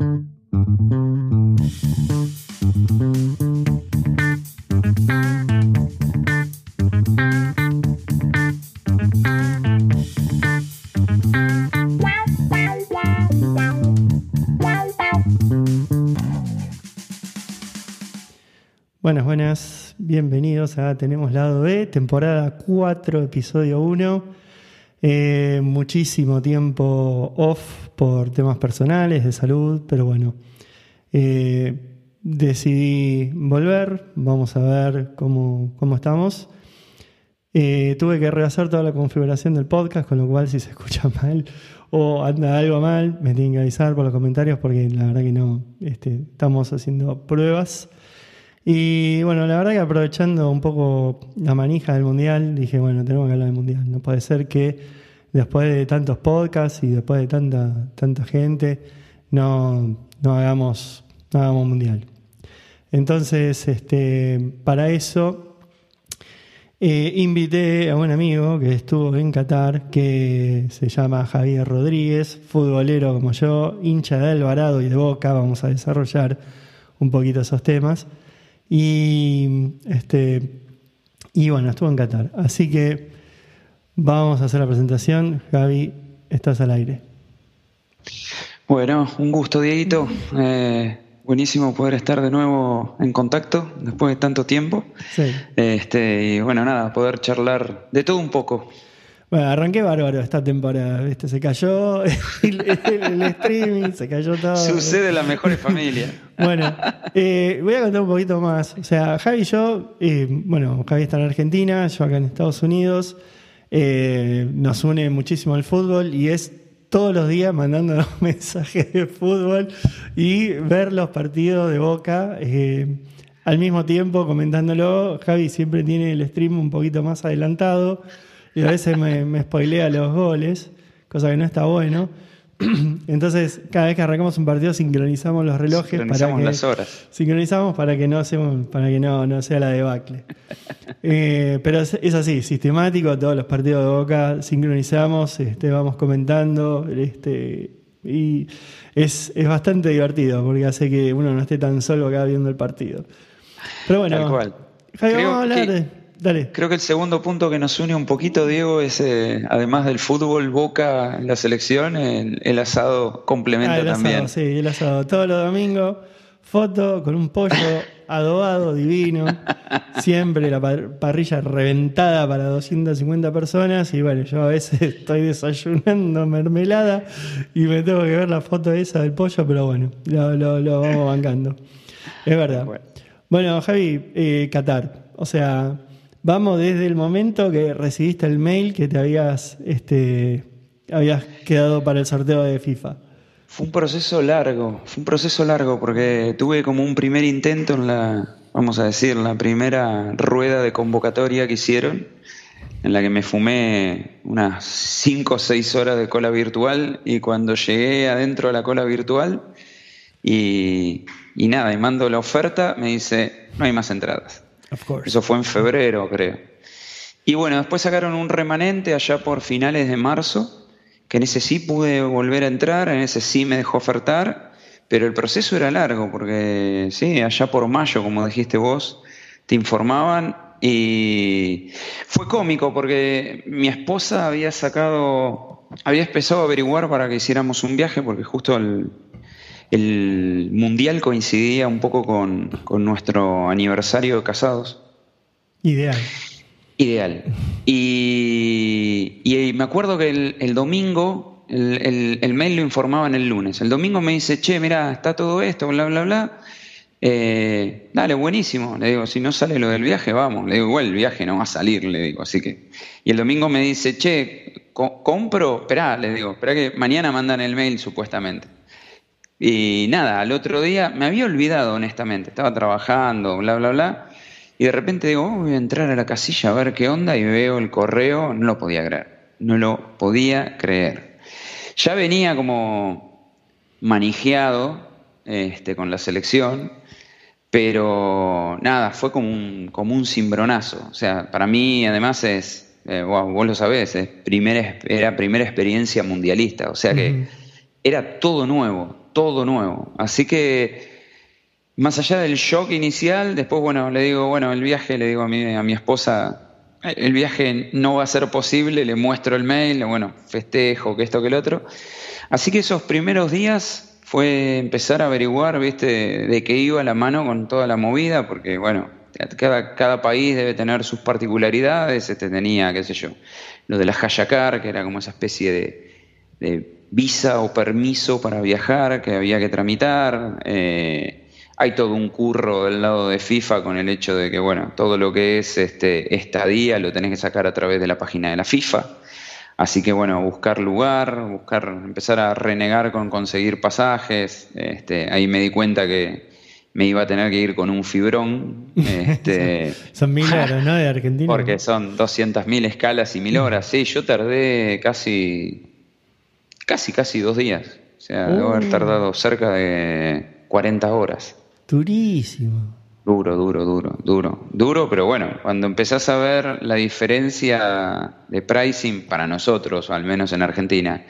Buenas, buenas, bienvenidos a Tenemos Lado B, temporada 4, episodio 1. Eh, muchísimo tiempo off por temas personales, de salud, pero bueno, eh, decidí volver, vamos a ver cómo, cómo estamos. Eh, tuve que rehacer toda la configuración del podcast, con lo cual si se escucha mal o anda algo mal, me tienen que avisar por los comentarios porque la verdad que no, este, estamos haciendo pruebas. Y bueno, la verdad que aprovechando un poco la manija del mundial, dije, bueno, tenemos que hablar del mundial. No puede ser que después de tantos podcasts y después de tanta, tanta gente, no, no hagamos, hagamos mundial. Entonces, este, para eso eh, invité a un amigo que estuvo en Qatar, que se llama Javier Rodríguez, futbolero como yo, hincha de Alvarado y de Boca, vamos a desarrollar un poquito esos temas. Y, este, y bueno, estuvo en Qatar. Así que vamos a hacer la presentación. Gaby, estás al aire. Bueno, un gusto, Dieguito. Eh, buenísimo poder estar de nuevo en contacto después de tanto tiempo. Sí. Este, y bueno, nada, poder charlar de todo un poco. Bueno, arranqué bárbaro esta temporada, ¿viste? Se cayó el, streaming, se cayó todo. Sucede las mejores familias. Bueno, eh, voy a contar un poquito más. O sea, Javi y yo, eh, bueno, Javi está en Argentina, yo acá en Estados Unidos. Eh, nos une muchísimo el fútbol y es todos los días mandándonos mensajes de fútbol y ver los partidos de Boca. al mismo tiempo comentándolo, Javi siempre tiene el stream un poquito más adelantado y a veces me, me spoilea los goles, cosa que no está bueno. Entonces, cada vez que arrancamos un partido sincronizamos los relojes sincronizamos para que las horas. sincronizamos para que no hacemos, para que no, no sea la debacle. eh, pero es, es, así, sistemático, todos los partidos de Boca sincronizamos, este, vamos comentando, este, y es, es bastante divertido porque hace que uno no esté tan solo acá viendo el partido. Pero bueno, Tal cual. Javi, vamos a hablar de Dale. Creo que el segundo punto que nos une un poquito, Diego, es eh, además del fútbol, Boca, la selección, el, el asado complementa ah, el también. Asado, sí, el asado. Todos los domingos, foto con un pollo adobado, divino. Siempre la parrilla reventada para 250 personas. Y bueno, yo a veces estoy desayunando mermelada y me tengo que ver la foto esa del pollo, pero bueno, lo, lo, lo vamos bancando. Es verdad. Bueno, bueno Javi, eh, Qatar. O sea, Vamos desde el momento que recibiste el mail que te habías, este, habías quedado para el sorteo de FIFA. Fue un proceso largo, fue un proceso largo porque tuve como un primer intento en la, vamos a decir, la primera rueda de convocatoria que hicieron, en la que me fumé unas 5 o 6 horas de cola virtual y cuando llegué adentro de la cola virtual y, y nada, y mando la oferta, me dice, no hay más entradas. Eso fue en febrero, creo. Y bueno, después sacaron un remanente allá por finales de marzo, que en ese sí pude volver a entrar, en ese sí me dejó ofertar, pero el proceso era largo, porque sí, allá por mayo, como dijiste vos, te informaban y fue cómico porque mi esposa había sacado, había empezado a averiguar para que hiciéramos un viaje, porque justo el, el mundial coincidía un poco con, con, nuestro aniversario de casados. Ideal. Ideal. Y, y me acuerdo que el, el domingo, el, el, el, mail lo informaban el lunes. El domingo me dice, che, mira, está todo esto, bla, bla, bla. Eh, dale, buenísimo. Le digo, si no sale lo del viaje, vamos. Le digo, igual el viaje no va a salir, le digo. Así que. Y el domingo me dice, che, compro, esperá, le digo, espera que mañana mandan el mail supuestamente. Y nada, al otro día me había olvidado, honestamente. Estaba trabajando, bla, bla, bla. Y de repente digo, oh, voy a entrar a la casilla a ver qué onda. Y veo el correo, no lo podía creer. No lo podía creer. Ya venía como manijeado este, con la selección, pero nada, fue como un, como un cimbronazo. O sea, para mí además es, eh, wow, vos lo sabés, es primera, era primera experiencia mundialista. O sea que. Era todo nuevo, todo nuevo. Así que, más allá del shock inicial, después, bueno, le digo, bueno, el viaje, le digo a mi, a mi esposa, el viaje no va a ser posible, le muestro el mail, bueno, festejo, que esto, que el otro. Así que esos primeros días fue empezar a averiguar, viste, de qué iba la mano con toda la movida, porque, bueno, cada, cada país debe tener sus particularidades, este tenía, qué sé yo, lo de la Hayakar, que era como esa especie de visa o permiso para viajar que había que tramitar. Eh, hay todo un curro del lado de FIFA con el hecho de que, bueno, todo lo que es este, estadía lo tenés que sacar a través de la página de la FIFA. Así que, bueno, buscar lugar, buscar, empezar a renegar con conseguir pasajes. Este, ahí me di cuenta que me iba a tener que ir con un fibrón. Este, son mil horas, ¿no? De Argentina. Porque son 200.000 escalas y mil horas. Sí, yo tardé casi casi, casi dos días. O sea, debo haber uh. tardado cerca de 40 horas. Durísimo. Duro, duro, duro, duro. Duro, pero bueno, cuando empezás a ver la diferencia de pricing para nosotros, al menos en Argentina,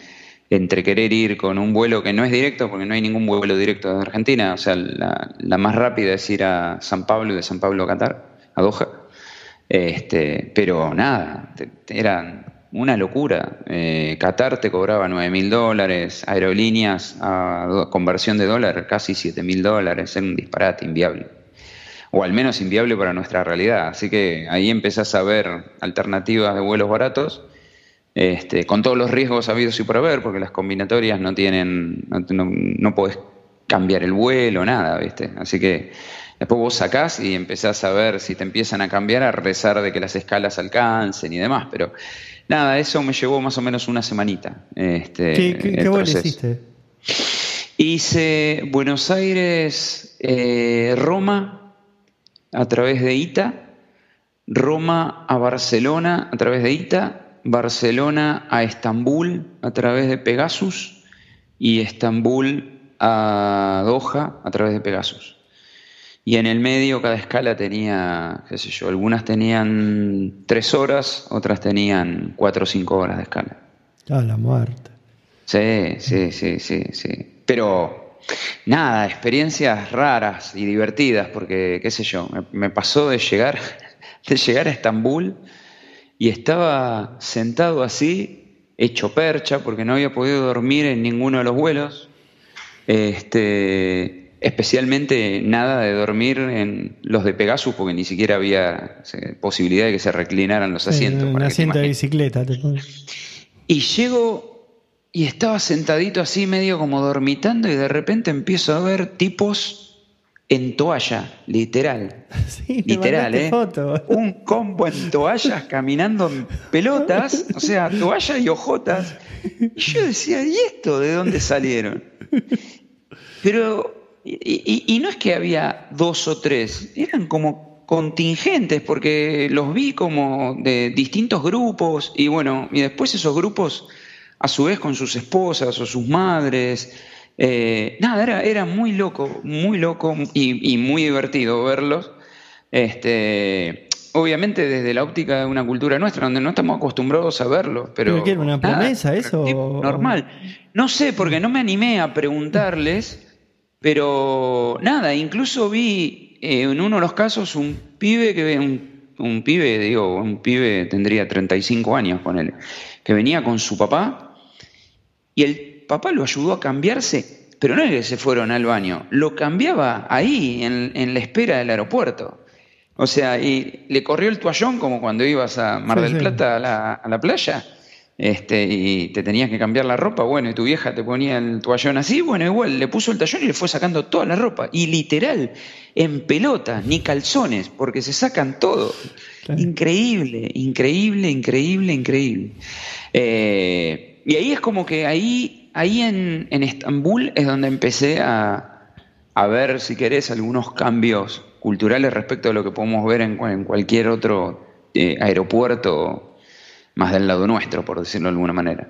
entre querer ir con un vuelo que no es directo, porque no hay ningún vuelo directo de Argentina, o sea, la, la más rápida es ir a San Pablo y de San Pablo a Qatar, a Doha. Este, pero nada, eran una locura. Eh, Qatar te cobraba 9 mil dólares, aerolíneas a conversión de dólar casi 7 mil dólares, era un disparate inviable. O al menos inviable para nuestra realidad. Así que ahí empezás a ver alternativas de vuelos baratos, este, con todos los riesgos habidos y por haber, porque las combinatorias no tienen, no, no, podés cambiar el vuelo, nada, ¿viste? Así que después vos sacás y empezás a ver si te empiezan a cambiar, a rezar de que las escalas alcancen y demás, pero Nada, eso me llevó más o menos una semanita. Este, ¿Qué, qué, hiciste? Hice Buenos Aires, eh, Roma a través de ITA, Roma a Barcelona a través de ITA, Barcelona a Estambul a través de Pegasus y Estambul a Doha a través de Pegasus. Y en el medio cada escala tenía, qué sé yo, algunas tenían tres horas, otras tenían cuatro o cinco horas de escala. Ah, la muerte. Sí, sí, sí, sí, sí. Pero nada, experiencias raras y divertidas, porque, qué sé yo, me, pasó de llegar, de llegar a Estambul y estaba sentado así, hecho percha, porque no había podido dormir en ninguno de los vuelos. Este, Especialmente nada de dormir en los de Pegasus, porque ni siquiera había posibilidad de que se reclinaran los asientos. un asiento de bicicleta. Y llego y estaba sentadito así, medio como dormitando, y de repente empiezo a ver tipos en toalla, literal. literal, ¿eh? Un combo en toallas caminando en pelotas, o sea, toalla y ojotas. Y yo decía, ¿y esto de dónde salieron? Pero y, no es que había dos o tres, eran como contingentes, porque los vi como de distintos grupos, y bueno, y después esos grupos, a su vez con sus esposas o sus madres, eh, nada, era, era muy loco, muy loco y, muy divertido verlos. Este, obviamente desde la óptica de una cultura nuestra, donde no estamos acostumbrados a verlo. Pero, ¿Pero era una promesa eso? Normal. No sé, porque no me animé a preguntarles. Pero nada, incluso vi eh, en uno de los casos un pibe que un, un pibe, digo, un pibe tendría 35 años con él, que venía con su papá y el papá lo ayudó a cambiarse, pero no es que se fueron al baño, lo cambiaba ahí, en, la espera del aeropuerto. O sea, y le corrió el toallón como cuando ibas a Mar del Plata a la, a la playa este, y te tenías que cambiar la ropa, bueno, y tu vieja te ponía el toallón así, bueno, igual, le puso el tallón y le fue sacando toda la ropa. Y literal, en pelota, ni calzones, porque se sacan todo. Increíble, increíble, increíble, increíble. Eh, y ahí es como que ahí, ahí en, en Estambul es donde empecé a, a, ver, si querés, algunos cambios culturales respecto a lo que podemos ver en, en cualquier otro eh, aeropuerto más del lado nuestro, por decirlo de alguna manera.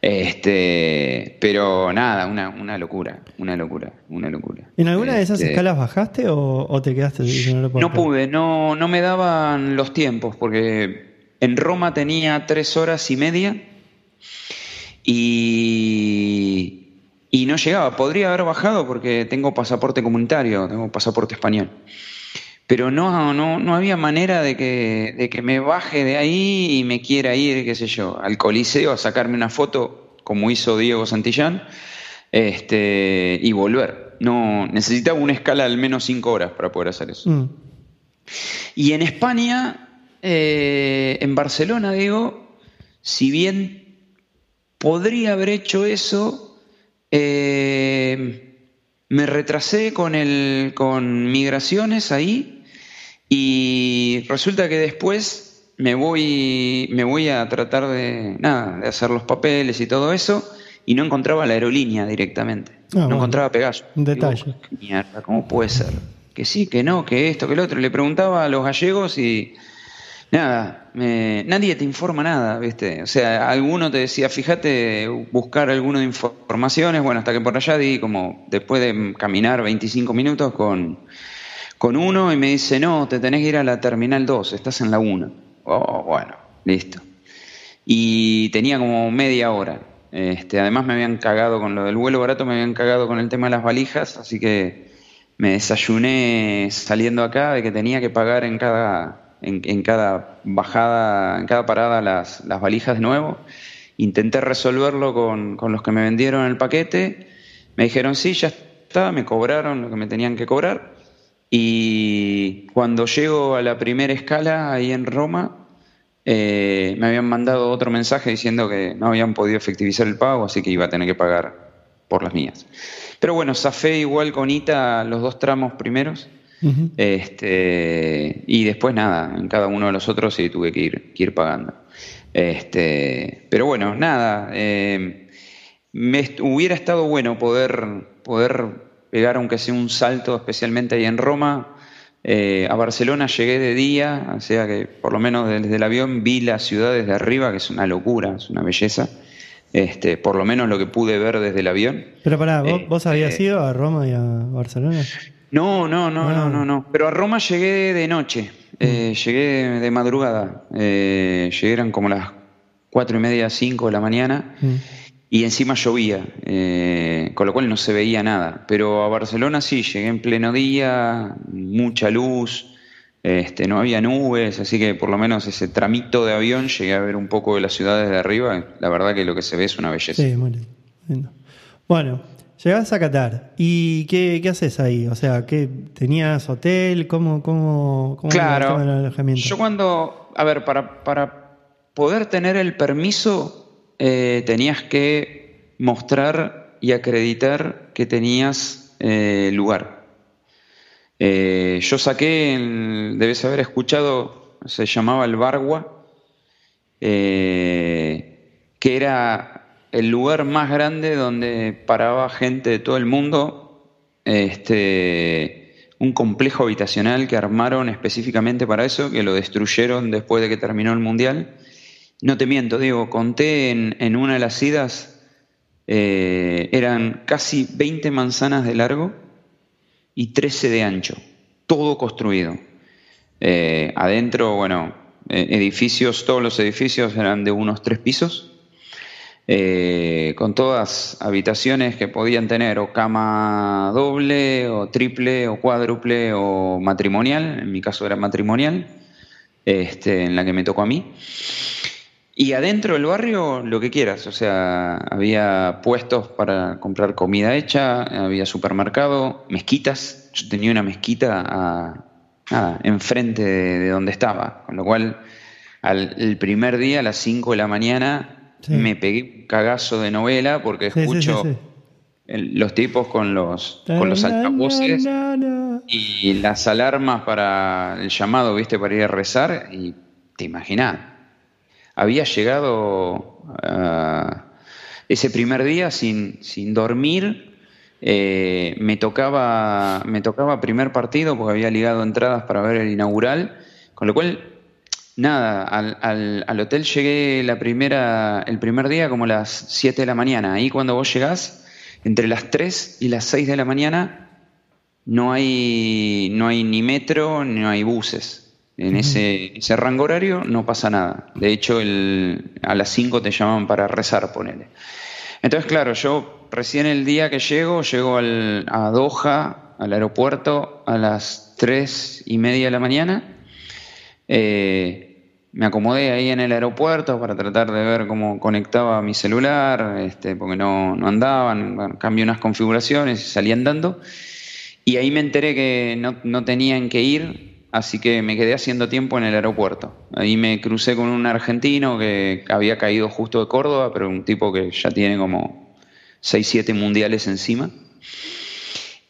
Este, pero nada, una, una locura, una locura, una locura. ¿En alguna de esas este, escalas bajaste o, te quedaste? No, pude, no, no me daban los tiempos, porque en Roma tenía tres horas y media y y no llegaba. Podría haber bajado porque tengo pasaporte comunitario, tengo pasaporte español. Pero no, no, no había manera de que, de que me baje de ahí y me quiera ir, qué sé yo, al Coliseo a sacarme una foto, como hizo Diego Santillán, este, y volver. No, necesitaba una escala de al menos cinco horas para poder hacer eso. Mm. Y en España, eh, en Barcelona, digo, si bien podría haber hecho eso, eh, me retrasé con, el, con migraciones ahí y resulta que después me voy, me voy a tratar de, nada, de hacer los papeles y todo eso y no encontraba la aerolínea directamente. Ah, no encontraba Pegaso. Un detalle. mierda, ¿cómo puede ser? Que sí, que no, que esto, que lo otro. Le preguntaba a los gallegos y nada, nadie te informa nada, ¿viste? O sea, alguno te decía, fíjate, buscar alguno de informaciones. Bueno, hasta que por allá di como, después de caminar 25 minutos con, con uno y me dice, no, te tenés que ir a la terminal 2, estás en la 1. Oh, bueno, listo. Y tenía como media hora. Este, además me habían cagado con lo del vuelo barato, me habían cagado con el tema de las valijas, así que me desayuné saliendo acá de que tenía que pagar en cada, en, cada bajada, en cada parada las, las, valijas de nuevo. Intenté resolverlo con, con los que me vendieron el paquete. Me dijeron, sí, ya está, me cobraron lo que me tenían que cobrar. Y cuando llego a la primera escala ahí en Roma, eh, me habían mandado otro mensaje diciendo que no habían podido efectivizar el pago, así que iba a tener que pagar por las mías. Pero bueno, zafé igual con ITA los dos tramos primeros. este, y después nada, en cada uno de los otros sí tuve que ir, ir pagando. Este, pero bueno, nada, eh, me hubiera estado bueno poder, poder pegar aunque sea un salto, especialmente ahí en Roma, eh, a Barcelona llegué de día, o sea que por lo menos desde el avión vi la ciudad desde arriba, que es una locura, es una belleza. Este, por lo menos lo que pude ver desde el avión. Pero pará, ¿vos, este, habías ido a Roma y a Barcelona? No, no, no, no, ah. no, no. Pero a Roma llegué de noche, eh, mm. llegué de madrugada. Eh, llegué eran como las cuatro y media, cinco de la mañana. Mm y encima llovía, eh, con lo cual no se veía nada. Pero a Barcelona sí, llegué en pleno día, mucha luz, este, no había nubes, así que por lo menos ese tramito de avión llegué a ver un poco de las ciudades de arriba. La verdad que lo que se ve es una belleza. Sí, muy lindo. Bueno, llegás a Qatar y ¿qué, haces ahí? O sea, ¿qué, ¿tenías hotel? ¿Cómo, cómo, cómo claro, el alojamiento? Yo cuando, a ver, para, para poder tener el permiso eh, tenías que mostrar y acreditar que tenías eh, lugar. Eh, yo saqué, debes haber escuchado, se llamaba el Bargua, que era el lugar más grande donde paraba gente de todo el mundo, este, un complejo habitacional que armaron específicamente para eso, que lo destruyeron después de que terminó el Mundial no te miento, digo, conté en, una de las idas, eh, eran casi 20 manzanas de largo y 13 de ancho, todo construido. Eh, adentro, bueno, eh, edificios, todos los edificios eran de unos tres pisos, con todas habitaciones que podían tener o cama doble, o triple, o cuádruple, o matrimonial, en mi caso era matrimonial, este, en la que me tocó a mí. Y adentro del barrio, lo que quieras. O sea, había puestos para comprar comida hecha, había supermercado, mezquitas. Yo tenía una mezquita a, enfrente de, donde estaba. Con lo cual, al, el primer día, a las 5 de la mañana, me pegué un cagazo de novela porque escucho los tipos con los, con los altavoces y las alarmas para el llamado, viste, para ir a rezar. Y te imaginas había llegado ah, ese primer día sin, sin dormir. Eh, me, tocaba, me tocaba primer partido porque había ligado entradas para ver el inaugural, con lo cual, nada, al, al, hotel llegué la primera, el primer día como las 7 de la mañana. Ahí cuando vos llegás, entre las 3 y las 6 de la mañana, no hay, no hay ni metro, no hay buses. En ese, ese, rango horario no pasa nada. De hecho, el, a las 5 te llaman para rezar, ponele. Entonces, claro, yo recién el día que llego, llego al, a Doha, al aeropuerto, a las tres y media de la mañana. Eh, me acomodé ahí en el aeropuerto para tratar de ver cómo conectaba mi celular, este, porque no, no andaban, cambié unas configuraciones y salí andando. Y ahí me enteré que no, no, tenían que ir, así que me quedé haciendo tiempo en el aeropuerto. Ahí me crucé con un argentino que había caído justo de Córdoba, pero un tipo que ya tiene como 6, 7 mundiales encima.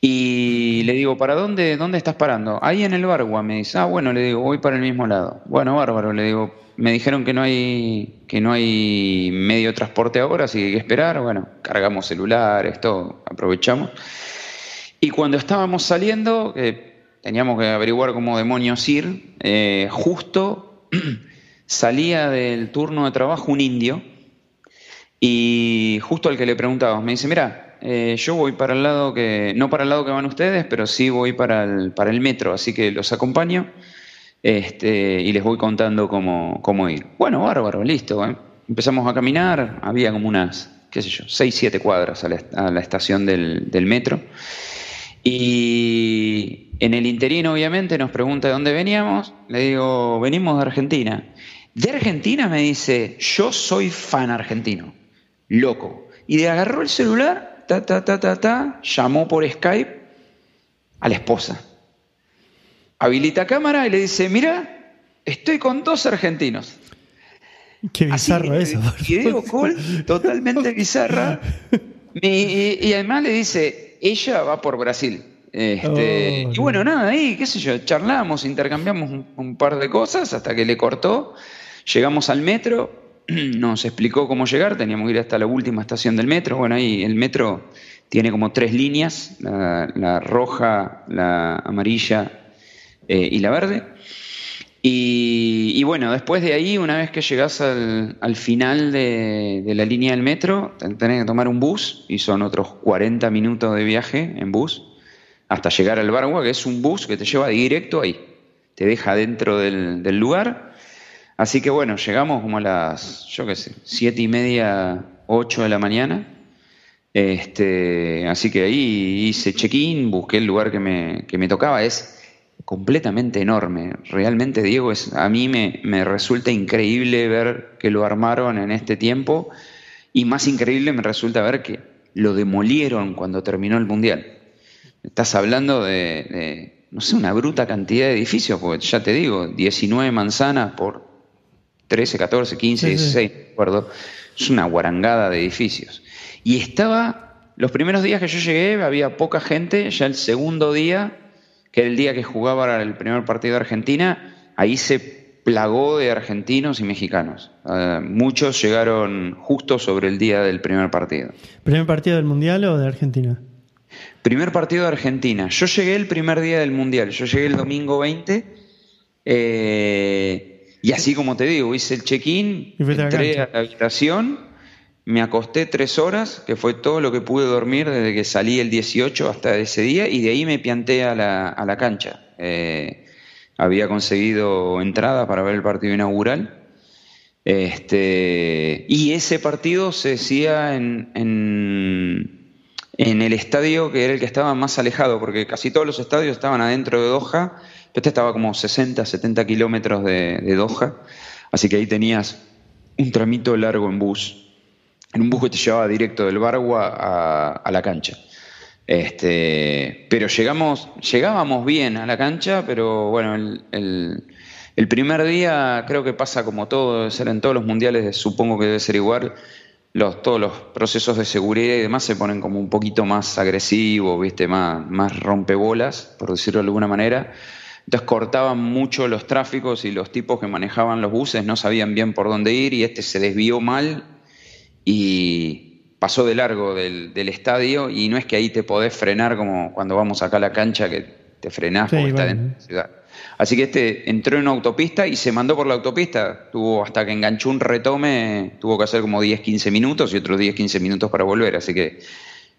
Y le digo, ¿para dónde, dónde estás parando? Ahí en el Bargua, me dice. Ah, bueno, le digo, voy para el mismo lado. Bueno, bárbaro, le digo, me dijeron que no hay, que no hay medio de transporte ahora, así que hay que esperar. Bueno, cargamos celulares, todo, aprovechamos. Y cuando estábamos saliendo, teníamos que averiguar cómo demonios ir, eh, justo salía del turno de trabajo un indio y justo al que le preguntábamos, me dice, mira, eh, yo voy para el lado que, no para el lado que van ustedes, pero sí voy para el, para el metro, así que los acompaño este, y les voy contando cómo, cómo ir. Bueno, bárbaro, listo. ¿eh? Empezamos a caminar, había como unas, qué sé yo, seis, siete cuadras a la, estación del, del, metro. Y en el interino, obviamente, nos pregunta de dónde veníamos. Le digo, venimos de Argentina. De Argentina me dice, yo soy fan argentino, loco. Y de agarró el celular ta, ta, ta, ta, ta, llamó por Skype a la esposa. Habilita cámara y le dice, mira, estoy con dos argentinos. Qué bizarro eso. Video call totalmente bizarra. Y, además le dice, ella va por Brasil. Este, oh, y bueno, nada, ahí, qué sé yo, charlamos, intercambiamos un, par de cosas hasta que le cortó. Llegamos al metro, nos explicó cómo llegar, teníamos que ir hasta la última estación del metro. Bueno, ahí el metro tiene como tres líneas, la, roja, la amarilla eh, y la verde. Y, bueno, después de ahí, una vez que llegás al, final de, la línea del metro, tenés que tomar un bus y son otros 40 minutos de viaje en bus hasta llegar al Bargua, que es un bus que te lleva directo ahí. Te deja dentro del, lugar Así que bueno, llegamos como a las, yo qué sé, siete y media, ocho de la mañana. Este, así que ahí hice check-in, busqué el lugar que me, que me, tocaba. Es completamente enorme. Realmente, Diego, es, a mí me, me resulta increíble ver que lo armaron en este tiempo. Y más increíble me resulta ver que lo demolieron cuando terminó el Mundial. Estás hablando de, de no sé, una bruta cantidad de edificios, porque ya te digo, 19 manzanas por 13, 14, 15, 16, acuerdo. Es una guarangada de edificios. Y estaba, los primeros días que yo llegué había poca gente, ya el segundo día, que era el día que jugaba el primer partido de Argentina, ahí se plagó de argentinos y mexicanos. Uh, muchos llegaron justo sobre el día del primer partido. ¿Primer partido del Mundial o de Argentina? Primer partido de Argentina. Yo llegué el primer día del Mundial, yo llegué el domingo 20. Eh, y así como te digo, hice el check-in, entré a la habitación, me acosté tres horas, que fue todo lo que pude dormir desde que salí el 18 hasta ese día, y de ahí me pianté a la, a la cancha. Eh, había conseguido entrada para ver el partido inaugural. Este, y ese partido se decía en, en, en, el estadio que era el que estaba más alejado, porque casi todos los estadios estaban adentro de Doha este estaba como 60, 70 kilómetros de, Doha, así que ahí tenías un tramito largo en bus, en un bus que te llevaba directo del Bargua a, la cancha. Este, pero llegamos, llegábamos bien a la cancha, pero bueno, el, primer día creo que pasa como todo, debe ser en todos los mundiales, supongo que debe ser igual. Los, todos los procesos de seguridad y demás se ponen como un poquito más agresivos, ¿viste? Más, más rompebolas, por decirlo de alguna manera. Entonces cortaban mucho los tráficos y los tipos que manejaban los buses no sabían bien por dónde ir y este se desvió mal y pasó de largo del, estadio y no es que ahí te podés frenar como cuando vamos acá a la cancha que te frenás porque está dentro de la ciudad. Así que este entró en una autopista y se mandó por la autopista. Tuvo hasta que enganchó un retome, tuvo que hacer como 10, 15 minutos y otros 10, 15 minutos para volver. Así que,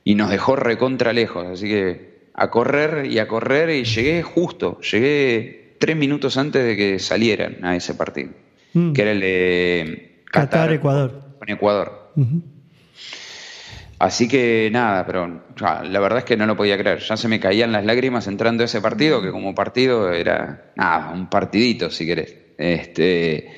y nos dejó recontra lejos. Así que a correr y a correr y llegué justo, llegué tres minutos antes de que salieran a ese partido, mm. que era el de Qatar, Ecuador. Con Ecuador. Así que nada, pero la verdad es que no lo podía creer. Ya se me caían las lágrimas entrando a ese partido, que como partido era nada, un partidito, si querés. Este,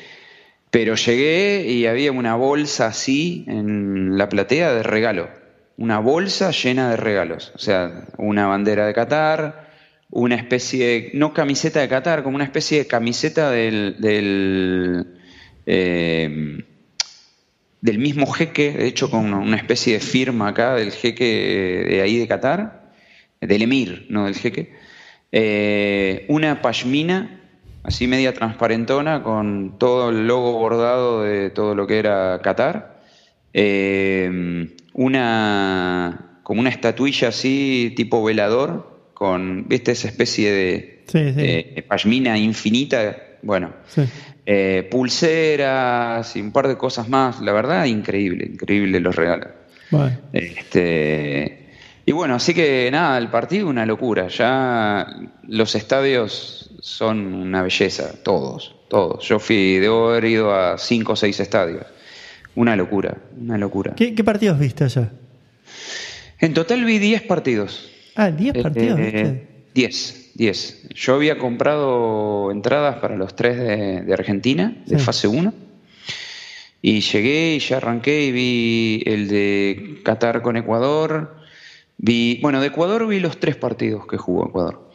pero llegué y había una bolsa así en la platea de regalo. Una bolsa llena de regalos. O sea, una bandera de Qatar, una especie de, no camiseta de Qatar, como una especie de camiseta del, del eh, del mismo jeque, de hecho con una especie de firma acá del jeque de ahí de Qatar, del emir, no del jeque, eh, una pashmina, así media transparentona, con todo el logo bordado de todo lo que era Qatar, eh, una como una estatuilla así tipo velador, con, viste, esa especie de, pashmina infinita, bueno, eh, pulseras y un par de cosas más. La verdad, increíble, increíble los regalos. Este, y bueno, así que nada, el partido una locura. Ya los estadios son una belleza, todos, todos. Yo fui, debo haber ido a cinco o seis estadios. Una locura, una locura. ¿Qué, partidos viste allá? En total vi 10 partidos. Ah, 10 partidos. 10. 10. Yo había comprado entradas para los tres de, Argentina, de fase 1. Y llegué y ya arranqué y vi el de Qatar con Ecuador. Vi, bueno, de Ecuador vi los tres partidos que jugó Ecuador.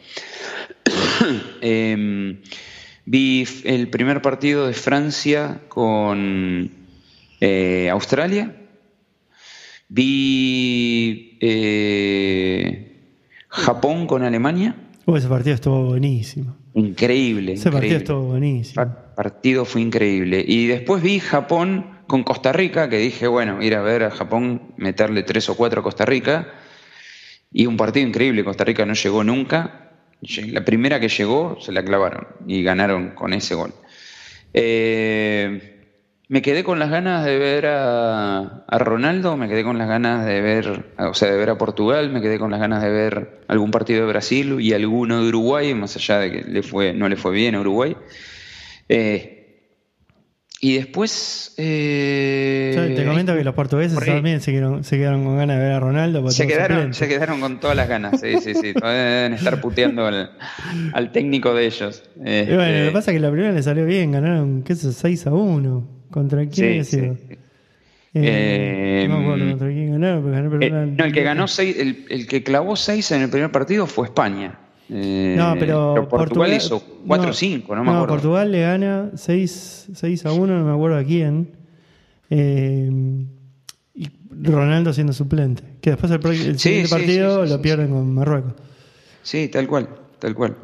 Em, vi el primer partido de Francia con eh, Australia. Vi eh, Japón con Alemania ese partido estuvo buenísimo. Increíble. Ese partido estuvo buenísimo. El partido fue increíble. Y después vi Japón con Costa Rica, que dije, bueno, ir a ver a Japón, meterle tres o cuatro a Costa Rica. Y un partido increíble. Costa Rica no llegó nunca. La primera que llegó se la clavaron y ganaron con ese gol. Eh, me quedé con las ganas de ver a, Ronaldo, me quedé con las ganas de ver, o sea, de ver a Portugal, me quedé con las ganas de ver algún partido de Brasil y alguno de Uruguay, más allá de que le fue, no le fue bien a Uruguay. Eh, y después. Eh, te comento que los portugueses también se quedaron, con ganas de ver a Ronaldo. Se quedaron, se quedaron con todas las ganas, sí, sí, sí. deben estar puteando al, técnico de ellos. bueno, lo que este, pasa es que la primera le salió bien, ganaron, ¿qué es eso? 6 a 1. ¿Contra quién sí, sido? Eh, no me acuerdo contra quién ganaron, ganó eh, no, el que ganó seis, el, el, que clavó 6 en el primer partido fue España. Eh, no, pero, Portugal, hizo 4 5, no, me acuerdo. Portugal le gana 6, 6 a 1, no me acuerdo a quién. Eh, y Ronaldo siendo suplente. Que después el, el siguiente partido lo pierden con Marruecos. Sí, tal cual, tal cual.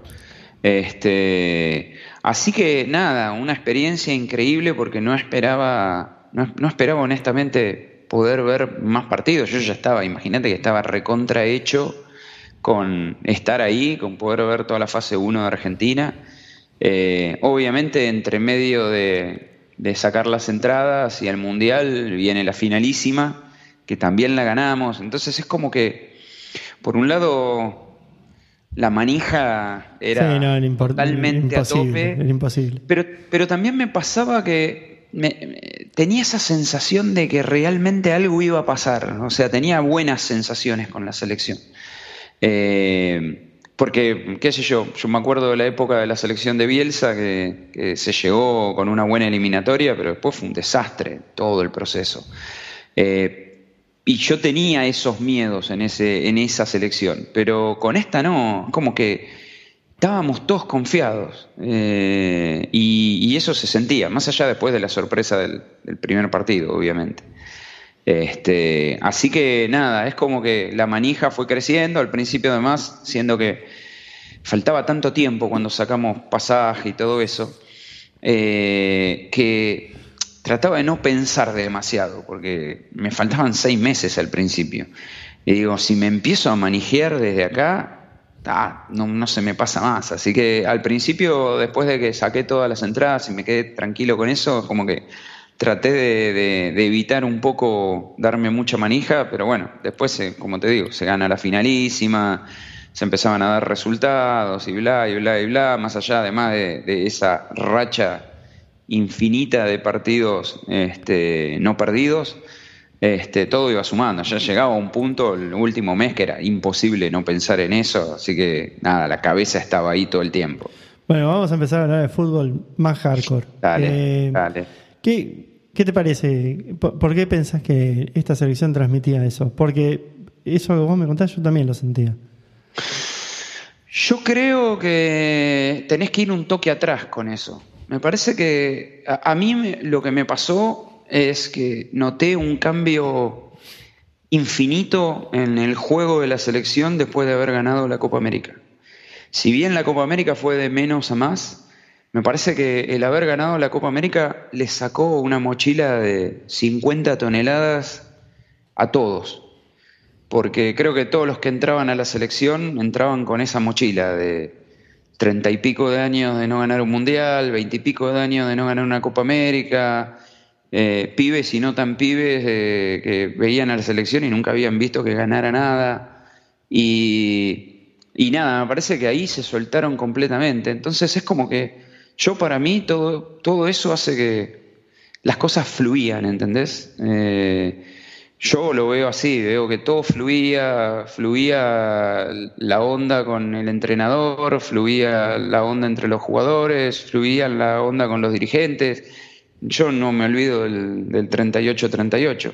Este, así que nada, una experiencia increíble porque no esperaba, no, esperaba honestamente poder ver más partidos. Yo ya estaba, imagínate que estaba recontra hecho con estar ahí, con poder ver toda la fase 1 de Argentina. Eh, obviamente, entre medio de, sacar las entradas y el Mundial viene la finalísima, que también la ganamos. Entonces es como que, por un lado, la manija era totalmente a tope. Era imposible. Pero, pero también me pasaba que tenía esa sensación de que realmente algo iba a pasar. O sea, tenía buenas sensaciones con la selección. Eh, porque, qué sé yo, yo me acuerdo de la época de la selección de Bielsa, que, se llegó con una buena eliminatoria, pero después fue un desastre todo el proceso. Eh, y yo tenía esos miedos en, ese, en esa selección, pero con esta no, como que estábamos todos confiados eh, y, eso se sentía, más allá después de la sorpresa del, primer partido, obviamente. Este, así que nada, es como que la manija fue creciendo, al principio además, siendo que faltaba tanto tiempo cuando sacamos pasaje y todo eso, eh, que trataba de no pensar demasiado, porque me faltaban seis meses al principio. Y digo, si me empiezo a manejar desde acá, no, se me pasa más. Así que al principio, después de que saqué todas las entradas y me quedé tranquilo con eso, como que traté de, evitar un poco darme mucha manija, pero bueno, después, como te digo, se gana la finalísima, se empezaban a dar resultados y bla, y bla, y bla, más allá además de esa racha infinita de partidos este, no perdidos. este, todo iba sumando. Ya llegaba a un punto el último mes que era imposible no pensar en eso, así que nada, la cabeza estaba ahí todo el tiempo. Bueno, vamos a empezar a hablar de fútbol más hardcore. Dale, eh, dale. ¿qué, ¿Qué te parece? ¿Por, qué pensás que esta selección transmitía eso? Porque eso que vos me contás yo también lo sentía. Yo creo que tenés que ir un toque atrás con eso. Me parece que a, mí lo que me pasó es que noté un cambio infinito en el juego de la selección después de haber ganado la Copa América. Si bien la Copa América fue de menos a más, me parece que el haber ganado la Copa América le sacó una mochila de 50 toneladas a todos. Porque creo que todos los que entraban a la selección entraban con esa mochila de treinta y pico de años de no ganar un mundial, veinte y pico de años de no ganar una Copa América, eh, pibes y no tan pibes eh, que veían a la selección y nunca habían visto que ganara nada. Y, y nada, me parece que ahí se soltaron completamente. Entonces es como que yo para mí todo, todo eso hace que las cosas fluían, ¿entendés? Eh, yo lo veo así, veo que todo fluía, fluía la onda con el entrenador, fluía la onda entre los jugadores, fluía la onda con los dirigentes. Yo no me olvido del, del 38-38.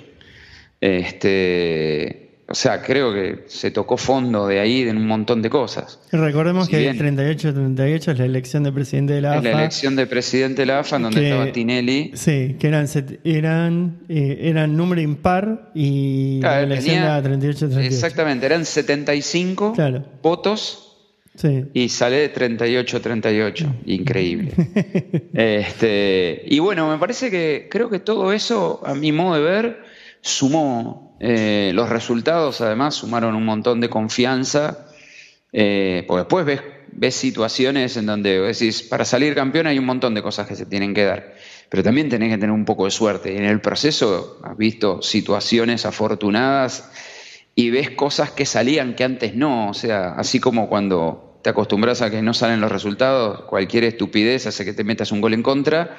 Este, o sea, creo que se tocó fondo de ahí en un montón de cosas. Recordemos que el 38-38 es la elección de presidente de la AFA. Es la elección de presidente de la AFA, donde estaba Tinelli. Sí, que eran eran, eh, eran número impar y la elección era 38-38. Exactamente, eran 75 votos sí. y sale 38-38. Increíble. este, y bueno, me parece que creo que todo eso, a mi modo de ver, sumó eh, los resultados además sumaron un montón de confianza, eh, porque después ves, ves situaciones en donde decís, para salir campeón hay un montón de cosas que se tienen que dar, pero también tenés que tener un poco de suerte. Y en el proceso has visto situaciones afortunadas y ves cosas que salían que antes no, o sea, así como cuando te acostumbras a que no salen los resultados, cualquier estupidez hace que te metas un gol en contra,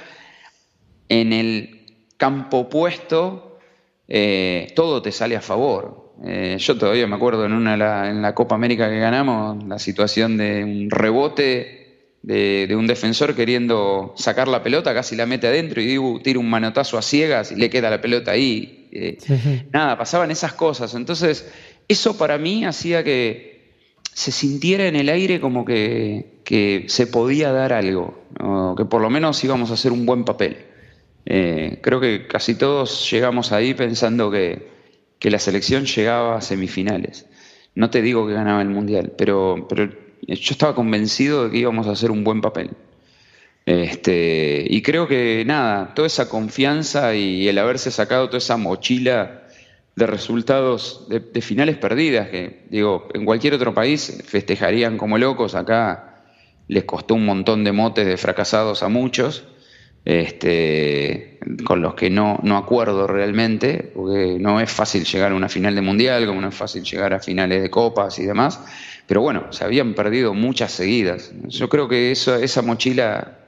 en el campo opuesto eh, todo te sale a favor. Eh, yo todavía me acuerdo en, una, en la Copa América que ganamos, la situación de un rebote de, un defensor queriendo sacar la pelota, casi la mete adentro y digo, tira un manotazo a ciegas y le queda la pelota ahí. Eh, nada, pasaban esas cosas. Entonces, eso para mí hacía que se sintiera en el aire como que, que se podía dar algo, que por lo menos íbamos a hacer un buen papel. Eh, creo que casi todos llegamos ahí pensando que, la selección llegaba a semifinales. No te digo que ganaba el Mundial, pero, pero yo estaba convencido de que íbamos a hacer un buen papel. Este, y creo que nada, toda esa confianza y el haberse sacado toda esa mochila de resultados de, de, finales perdidas, que digo, en cualquier otro país festejarían como locos, acá les costó un montón de motes de fracasados a muchos, este, con los que no, no acuerdo realmente, porque no es fácil llegar a una final de mundial, como no es fácil llegar a finales de copas y demás, pero bueno, se habían perdido muchas seguidas. Yo creo que eso, esa mochila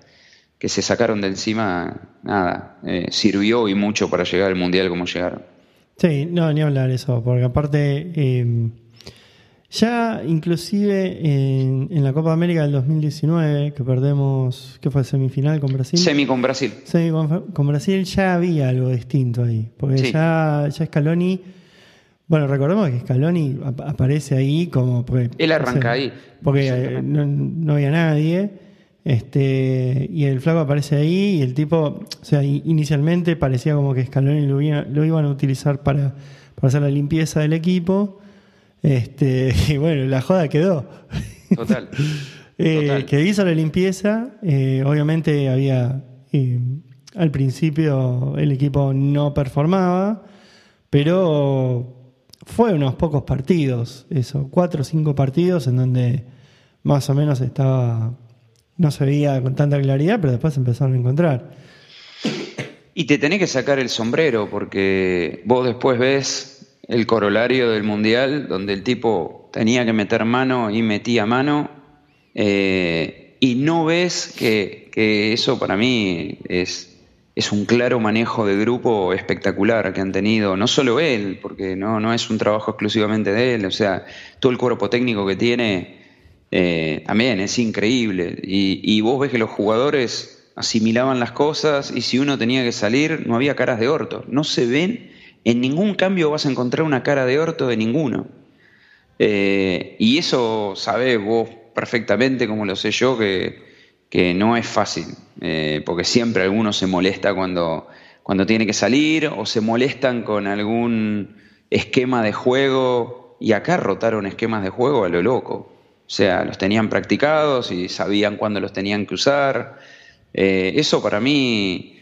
que se sacaron de encima, nada, eh, sirvió y mucho para llegar al mundial como llegaron. Sí, no, ni hablar eso, porque aparte... Eh ya inclusive en, la Copa América del 2019, que perdemos, ¿qué fue? ¿Semifinal con Brasil? Semi con Brasil. Semi con, Brasil ya había algo distinto ahí, porque ya, ya Scaloni... Bueno, recordemos que Scaloni aparece ahí como... Él arranca ahí. Porque eh, no, había nadie. Este, y el flaco aparece ahí y el tipo, o sea, inicialmente parecía como que Scaloni lo, lo iban a utilizar para, para hacer la limpieza del equipo este, y bueno, la joda quedó. Total. eh, Que hizo la limpieza, eh, obviamente había, eh, al principio el equipo no performaba, pero fue unos pocos partidos, eso, cuatro o cinco partidos en donde más o menos estaba, no se veía con tanta claridad, pero después empezaron a encontrar. Y te tenés que sacar el sombrero porque vos después ves el corolario del Mundial, donde el tipo tenía que meter mano y metía mano, eh, y no ves que, eso para mí es es un claro manejo de grupo espectacular que han tenido, no solo él, porque no, no es un trabajo exclusivamente de él, o sea, todo el cuerpo técnico que tiene eh, también es increíble. Y, y, vos ves que los jugadores asimilaban las cosas y si uno tenía que salir, no había caras de orto. No se ven, en ningún cambio vas a encontrar una cara de orto de ninguno. Eh, y eso sabés vos perfectamente, como lo sé yo, que, que no es fácil, eh, porque siempre alguno se molesta cuando, cuando tiene que salir o se molestan con algún esquema de juego y acá rotaron esquemas de juego a lo loco. O sea, los tenían practicados y sabían cuándo los tenían que usar. Eh, eso para mí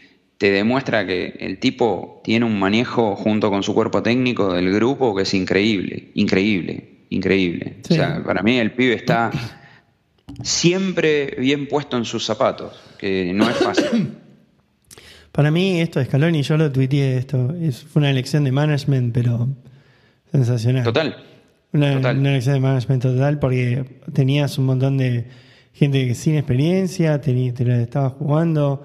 te demuestra que el tipo tiene un manejo junto con su cuerpo técnico del grupo que es increíble, increíble, increíble. O sea, para mí el pibe está siempre bien puesto en sus zapatos, que no es fácil. Para mí esto de Scaloni, yo lo tuiteé esto, es, fue una elección de management, pero sensacional. Total. Una, elección de management total porque tenías un montón de gente sin experiencia, te, te estaba jugando,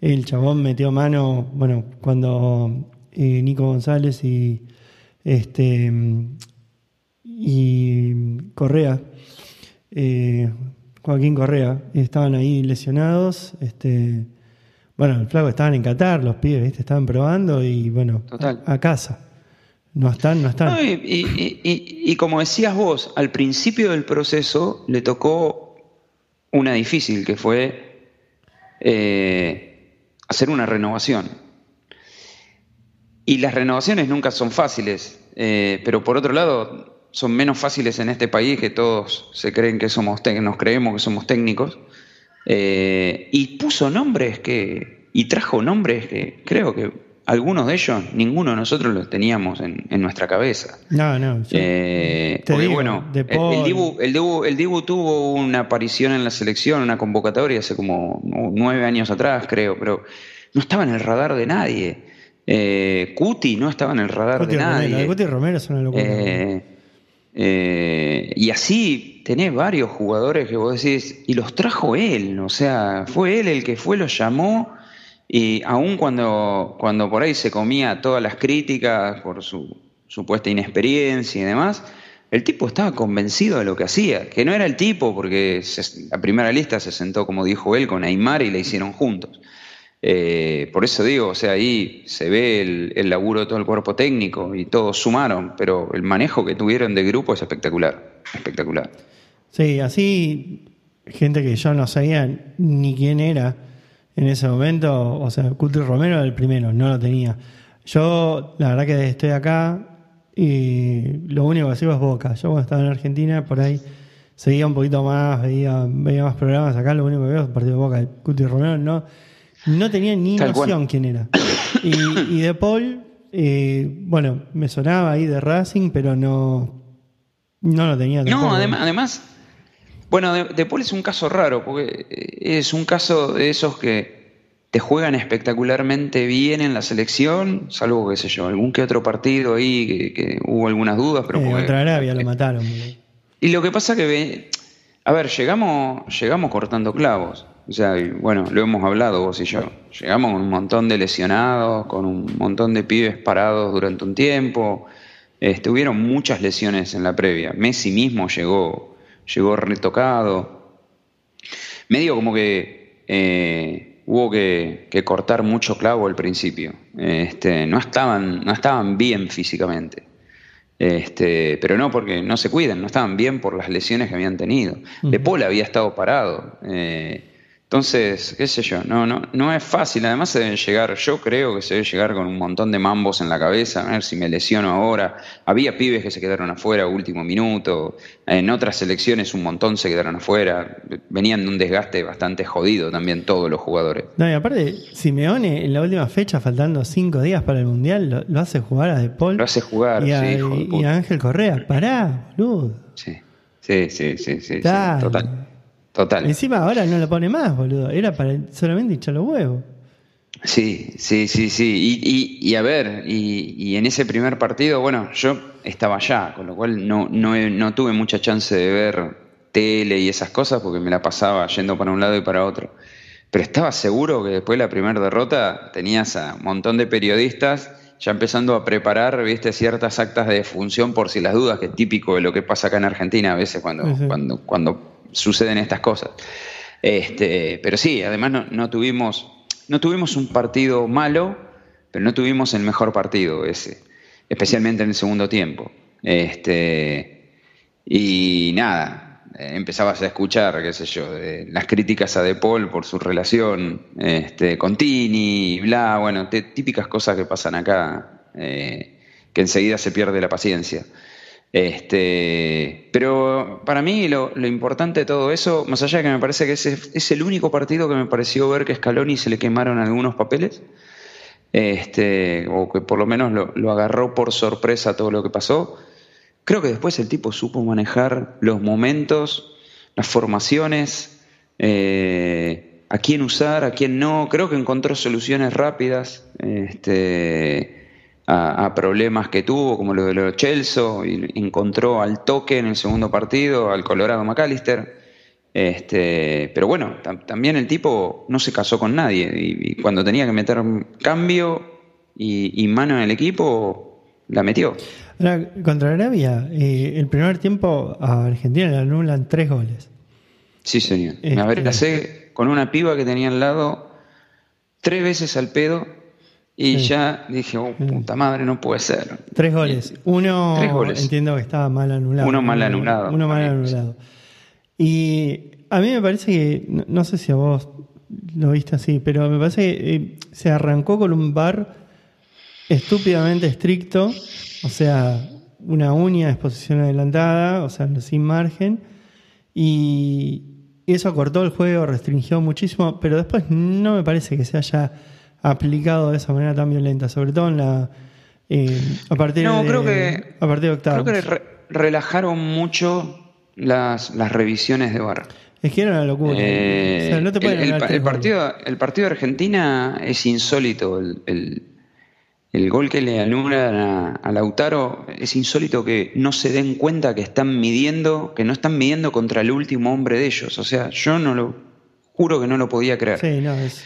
el chabón metió mano, bueno, cuando eh, Nico González y este y Correa eh, Joaquín Correa, estaban ahí lesionados. Este, bueno, el flaco estaban en Qatar, los pibes, estaban probando y bueno, A, casa. No están, no están. y, como decías vos, al principio del proceso le tocó una difícil, que fue eh, hacer una renovación. Y las renovaciones nunca son fáciles, eh, pero por otro lado, son menos fáciles en este país que todos se creen que somos nos creemos que somos técnicos eh, y puso nombres que y trajo nombres que creo que algunos de ellos ninguno de nosotros los teníamos en, nuestra cabeza. No no eh, bueno el, Dibu, el, Dibu, tuvo una aparición en la selección una convocatoria hace como nueve años atrás creo pero no estaba en el radar de nadie. Eh, Cuti no estaba en el radar de nadie. Cuti Romero es una locura. Eh, eh, y así tenés varios jugadores que vos decís, y los trajo él, o sea, fue él el que fue, los llamó, y aun cuando, cuando por ahí se comía todas las críticas por su supuesta inexperiencia y demás, el tipo estaba convencido de lo que hacía, que no era el tipo, porque la primera lista se sentó, como dijo él, con Aymar y la hicieron juntos. Eh, por eso digo, o sea, ahí se ve el, laburo de todo el cuerpo técnico y todos sumaron, pero el manejo que tuvieron de grupo es espectacular, espectacular. Sí, así gente que yo no sabía ni quién era en ese momento, o sea, Culti Romero era el primero, no lo tenía. Yo, la verdad que estoy acá y lo único que sigo es Boca. Yo cuando estaba en Argentina, por ahí seguía un poquito más, veía, veía más programas acá, lo único que veo es el partido de Boca. Culti Romero no no tenía ni noción quién era. Y, de Paul, eh, bueno, me sonaba ahí de Racing, pero no, no lo tenía. No, además, bueno, de, Paul es un caso raro, porque es un caso de esos que te juegan espectacularmente bien en la selección, salvo, qué sé yo, algún que otro partido ahí que, hubo algunas dudas, pero... Eh, otra Arabia lo mataron. Y lo que pasa que, a ver, llegamos, llegamos cortando clavos. O sea, bueno, lo hemos hablado vos y yo. Llegamos con un montón de lesionados, con un montón de pibes parados durante un tiempo. Hubieron muchas lesiones en la previa. Messi mismo llegó, llegó retocado. Medio como que eh, hubo que, cortar mucho clavo al principio. Este, no, estaban, no estaban bien físicamente. Este, pero no porque no se cuiden, no estaban bien por las lesiones que habían tenido. De Paul había estado parado. Eh, entonces, qué sé yo, no, no, no es fácil. Además se deben llegar, yo creo que se debe llegar con un montón de mambos en la cabeza, a ver si me lesiono ahora. Había pibes que se quedaron afuera último minuto, en otras selecciones un montón se quedaron afuera. Venían de un desgaste bastante jodido también todos los jugadores. No, y aparte, Simeone en la última fecha, faltando cinco días para el Mundial, lo, hace jugar a De Paul. Lo hace jugar, y a, sí, y a Ángel Correa. Pará, boludo. Sí, sí, sí, sí, sí, total. Total. Encima ahora no lo pone más, boludo. Era para solamente echar los huevos. Sí, sí, sí, sí. Y, y, a ver, y, y, en ese primer partido, bueno, yo estaba allá, con lo cual no, no, no tuve mucha chance de ver tele y esas cosas porque me la pasaba yendo para un lado y para otro. pero estaba seguro que después de la primera derrota tenías a un montón de periodistas ya empezando a preparar, viste, ciertas actas de función por si las dudas, que es típico de lo que pasa acá en Argentina a veces cuando, cuando, cuando suceden estas cosas. Este, pero sí, además no, tuvimos, no tuvimos un partido malo, pero no tuvimos el mejor partido ese, especialmente en el segundo tiempo. Este, y nada, empezabas a escuchar, qué sé yo, las críticas a De Paul por su relación este, con Tini, bla, bueno, típicas cosas que pasan acá, eh, que enseguida se pierde la paciencia. Este, pero para mí lo, importante de todo eso, más allá de que me parece que ese es el único partido que me pareció ver que Scaloni se le quemaron algunos papeles, este, o que por lo menos lo, agarró por sorpresa todo lo que pasó. Creo que después el tipo supo manejar los momentos, las formaciones, eh, a quién usar, a quién no. Creo que encontró soluciones rápidas. Este, a, problemas que tuvo, como lo de los Chelsea, y encontró al toque en el segundo partido al Colorado McAllister. Este, pero bueno, también el tipo no se casó con nadie y, cuando tenía que meter cambio y, mano en el equipo, la metió. Contra Arabia, eh, el primer tiempo a Argentina le anulan tres goles. Sí, señor. Me abracé con una piba que tenía al lado tres veces al pedo y ya dije, oh, puta madre, no puede ser. Tres goles. Uno entiendo que estaba mal anulado. Uno mal anulado. Uno mal anulado. Y a mí me parece que, no, sé si a vos lo viste así, pero me parece que eh, se arrancó con un bar estúpidamente estricto, o sea, una uña de exposición adelantada, o sea, sin margen, y eso cortó el juego, restringió muchísimo, pero después no me parece que se haya aplicado de esa manera tan violenta, sobre todo en la eh, a partir no, de creo que, a partir de octavos. Creo que relajaron mucho las, las revisiones de VAR. Es que era una locura. Eh, el, partido, el partido de Argentina es insólito. El, el gol que le anulan a, a, Lautaro es insólito que no se den cuenta que están midiendo, que no están midiendo contra el último hombre de ellos. O sea, yo no lo, juro que no lo podía creer. Sí, no, es,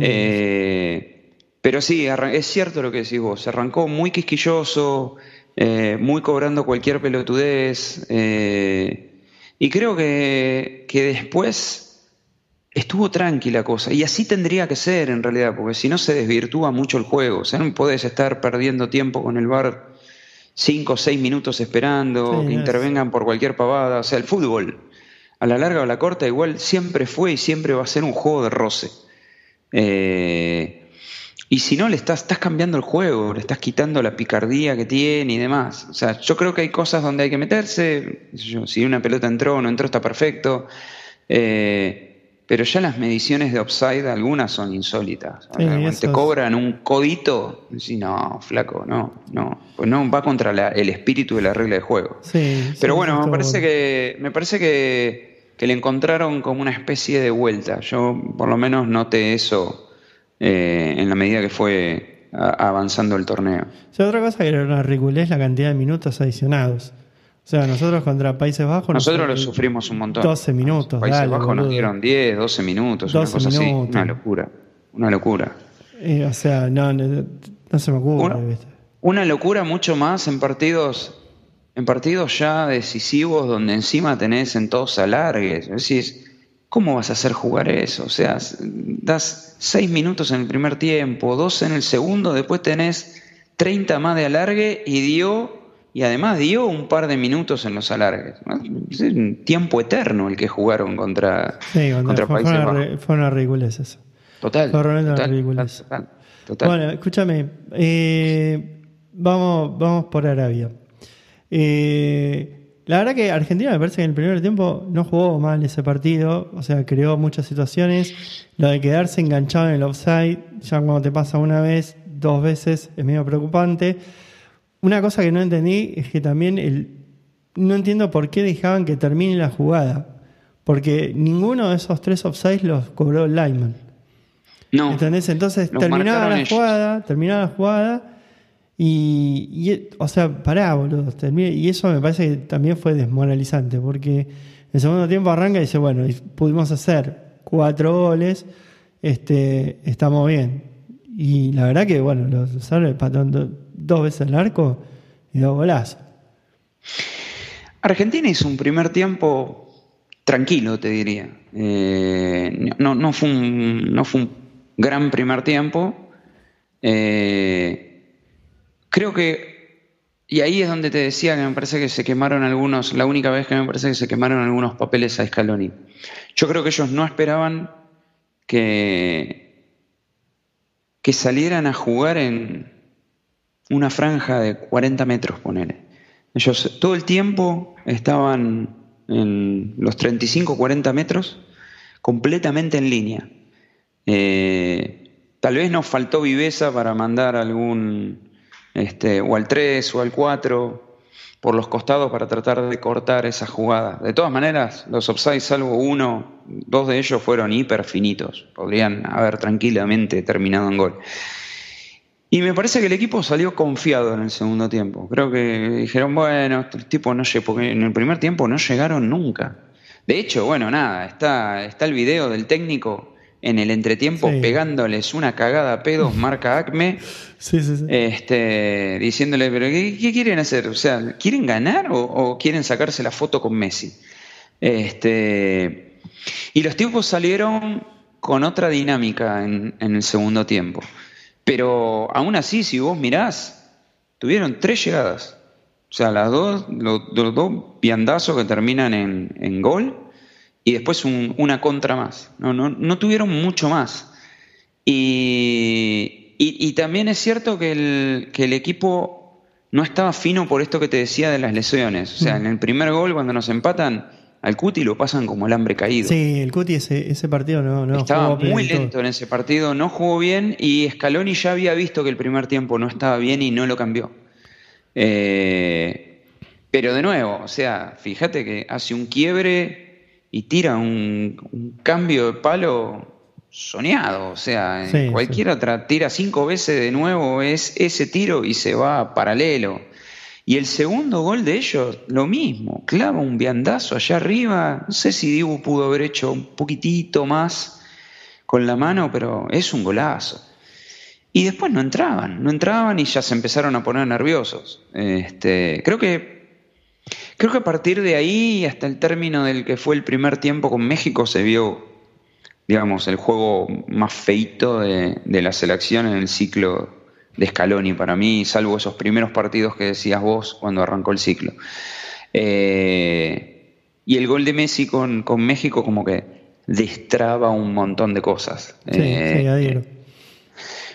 eh, pero sí, es cierto lo que decís vos, se arrancó muy quisquilloso, eh, muy cobrando cualquier pelotudez, eh, y creo que, que después estuvo tranquila cosa, y así tendría que ser en realidad, porque si no se desvirtúa mucho el juego, o sea, no podés estar perdiendo tiempo con el bar cinco o seis minutos esperando, que intervengan por cualquier pavada, o sea, el fútbol a la larga o a la corta, igual siempre fue y siempre va a ser un juego de roce. Eh, y si no, le estás, estás cambiando el juego, le estás quitando la picardía que tiene y demás. O sea, yo creo que hay cosas donde hay que meterse. Si una pelota entró o no entró, está perfecto. Eh, pero ya las mediciones de offside, algunas son insólitas. te cobran un codito, sí, no, flaco, no, no. Pues no, va contra el espíritu de la regla de juego. pero bueno, me parece que, me parece que, le encontraron como una especie de vuelta. Yo por lo menos noté eso eh, en la medida que fue avanzando el torneo. otra cosa que era una ridiculez la cantidad de minutos adicionados. O sea, nosotros contra Países Bajos. Nosotros lo sufrimos un montón. 12 minutos. Países Bajos nos dieron 10, 12 minutos, una cosa así. Una locura. Una locura. Eh, o sea, no, no, se me ocurre. Una, una, locura mucho más en partidos en partidos ya decisivos donde encima tenés en todos alargues. Decís, ¿cómo vas a hacer jugar eso? O sea, das 6 minutos en el primer tiempo, 12 en el segundo, después tenés 30 más de alargue y dio y además dio un par de minutos en los alargues. Es un tiempo eterno el que jugaron contra, contra, fue, Países Bajos. Fue una ridiculez eso. Total. Fue realmente una ridiculez. Total, Bueno, escúchame. Eh, vamos, vamos por Arabia. Eh, la verdad que Argentina me parece que en el primer tiempo no jugó mal ese partido, o sea, creó muchas situaciones. Lo de quedarse enganchado en el offside, ya cuando te pasa una vez, dos veces, es medio preocupante. Una cosa que no entendí es que también el, no entiendo por qué dejaban que termine la jugada. Porque ninguno de esos tres offsides los cobró el lineman. No. ¿Entendés? Entonces terminaba la jugada, terminaba la jugada y, o sea, pará, boludo. y eso me parece que también fue desmoralizante porque el segundo tiempo arranca y dice, bueno, pudimos hacer cuatro goles este, estamos bien. Y la verdad que, bueno, los sale dos veces el arco y dos golazos. Argentina hizo un primer tiempo tranquilo, te diría. Eh, no, no, fue un, no fue un gran primer tiempo. Eh, creo que, y ahí es donde te decía que me parece que se quemaron algunos, la única vez que me parece que se quemaron algunos papeles a Scaloni. Yo creo que ellos no esperaban que, que salieran a jugar en una franja de 40 metros, ponele. Ellos todo el tiempo estaban en los 35-40 metros, completamente en línea. Eh, tal vez nos faltó viveza para mandar algún, este, o al 3 o al 4 por los costados para tratar de cortar esa jugada. De todas maneras, los offsides, salvo uno, dos de ellos fueron hiper finitos. Podrían haber tranquilamente terminado en gol. Y me parece que el equipo salió confiado en el segundo tiempo. Creo que dijeron, bueno, el tipo no llegó, porque en el primer tiempo no llegaron nunca. De hecho, bueno, nada, está, está el video del técnico en el entretiempo pegándoles una cagada a pedos, marca Acme, Este, diciéndole, pero ¿qué, quieren hacer? O sea, ¿quieren ganar o, quieren sacarse la foto con Messi? Este, y los tipos salieron con otra dinámica en el segundo tiempo. Pero aún así, si vos mirás, tuvieron tres llegadas. O sea, las dos, los, dos viandazos que terminan en, gol y después una contra más. No, no, no tuvieron mucho más. Y, y, también es cierto que el, que el equipo no estaba fino por esto que te decía de las lesiones. O sea, en el primer gol, cuando nos empatan, al Cuti lo pasan como el hambre caído. Sí, el Cuti ese, ese partido no, no Estaba muy lento en ese partido, no jugó bien y Scaloni ya había visto que el primer tiempo no estaba bien y no lo cambió. Eh, pero de nuevo, o sea, fíjate que hace un quiebre y tira un, cambio de palo soñado. O sea, cualquier otra tira cinco veces de nuevo es ese tiro y se va paralelo. Y el segundo gol de ellos, lo mismo, clava un viandazo allá arriba. No sé si Dibu pudo haber hecho un poquitito más con la mano, pero es un golazo. Y después no entraban, no entraban y ya se empezaron a poner nerviosos. Este, creo que creo que a partir de ahí hasta el término del que fue el primer tiempo con México se vio, digamos, el juego más feito de, de la selección en el ciclo de Scaloni para mí, salvo esos primeros partidos que decías vos cuando arrancó el ciclo. Eh, y el gol de Messi con, México como que destraba un montón de cosas. Sí, eh,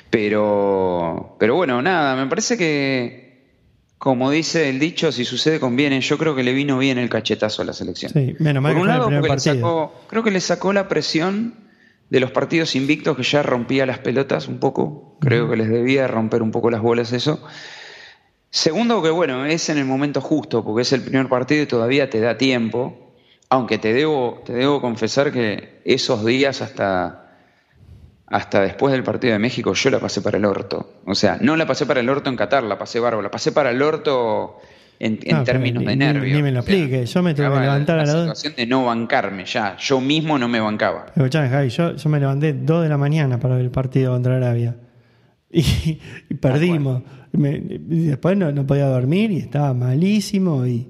pero, pero bueno, nada, me parece que, como dice el dicho, si sucede conviene, yo creo que le vino bien el cachetazo a la selección. Sí, menos mal Por un lado, creo que le sacó la presión de los partidos invictos que ya rompía las pelotas un poco, creo que les debía romper un poco las bolas eso. Segundo, que bueno, es en el momento justo, porque es el primer partido y todavía te da tiempo, aunque te debo, te debo confesar que esos días hasta, hasta después del partido de México yo la pasé para el orto. O sea, no la pasé para el orto en Qatar, la pasé bárbaro, la pasé para el orto en, ah, términos de nervios. Ni, me lo explique, yo me tuve que levantar a la, la situación de no bancarme ya, yo mismo no me bancaba. Escuchame, Javi, yo, yo me levanté 2 de la mañana para ver el partido contra Arabia y, perdimos. y después no, no, podía dormir y estaba malísimo y,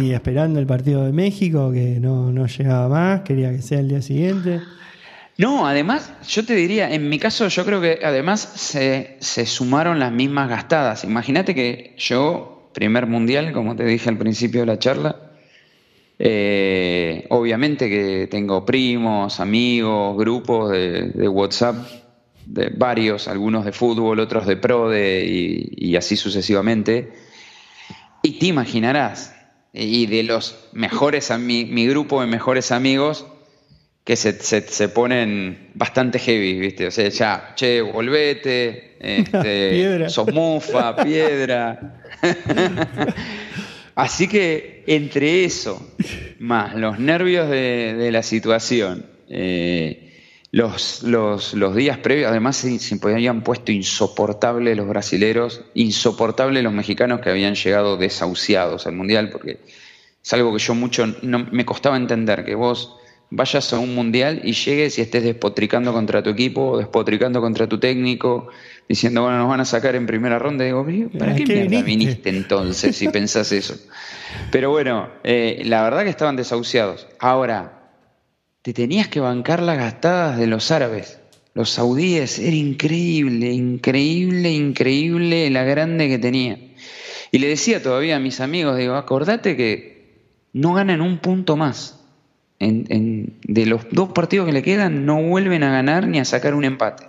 y esperando el partido de México que no, no llegaba más, quería que sea el día siguiente. No, además, yo te diría, en mi caso yo creo que además se, se sumaron las mismas gastadas. Imagínate que yo primer mundial, como te dije al principio de la charla. Eh, obviamente que tengo primos, amigos, grupos de, WhatsApp, de varios, algunos de fútbol, otros de PRODE y, así sucesivamente. Y te imaginarás, y de los mejores, mi, mi grupo de mejores amigos, que se, se, ponen bastante heavy, ¿viste? O sea, ya, che, volvete, este, sos mufa, piedra. Así que entre eso, más los nervios de, la situación, eh, los, los, los, días previos, además se, se, habían puesto insoportables los brasileros, insoportables los mexicanos que habían llegado desahuciados al Mundial, porque es algo que yo mucho no, me costaba entender, que vos vayas a un mundial y llegues y estés despotricando contra tu equipo, despotricando contra tu técnico, diciendo, bueno, nos van a sacar en primera ronda. digo, ¿para qué, mierda viniste? entonces si pensás eso? Pero bueno, eh, la verdad que estaban desahuciados. Ahora, te tenías que bancar las gastadas de los árabes. Los saudíes, era increíble, increíble, increíble la grande que tenía. Y le decía todavía a mis amigos, digo, acordate que no ganan un punto más. De los dos partidos que le quedan, no vuelven a ganar ni a sacar un empate.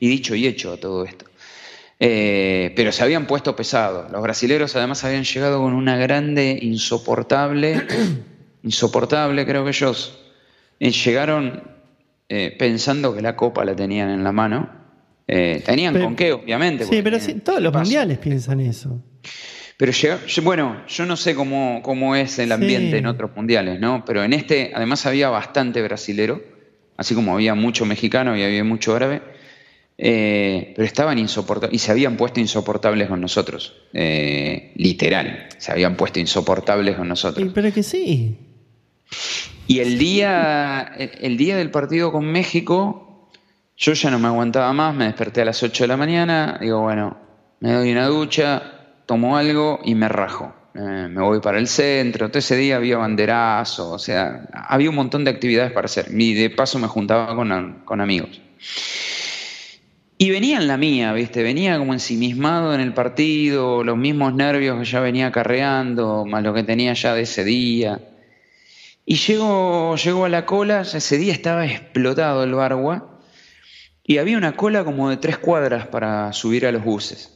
Y dicho y hecho a todo esto. Eh, pero se habían puesto pesados. Los brasileros además habían llegado con una grande, insoportable, insoportable creo que ellos. Eh, llegaron eh, pensando que la copa la tenían en la mano. Tenían con qué, obviamente. Sí, pero todos los mundiales piensan eso. Pero bueno, yo no sé cómo, cómo es el ambiente en otros mundiales, ¿no? Pero en este, además había bastante brasilero, así como había mucho mexicano y había mucho árabe, eh, pero estaban insoportables y se habían puesto insoportables con nosotros, literal, se habían puesto insoportables con nosotros. Pero que sí. Y el día, el día del partido con México, yo ya no me aguantaba más, me desperté a las 8 de la mañana, digo, bueno, me doy una ducha, tomo algo y me rajo. Eh, me voy para el centro, todo ese día había banderazo, o sea, había un montón de actividades para hacer. Y de paso me juntaba con, con amigos. Y venía en la mía, ¿viste? Venía como ensimismado en el partido, los mismos nervios que ya venía carreando, más lo que tenía ya de ese día. Y llegó a la cola, ese día estaba explotado el Bargua, y había una cola como de tres cuadras para subir a los buses.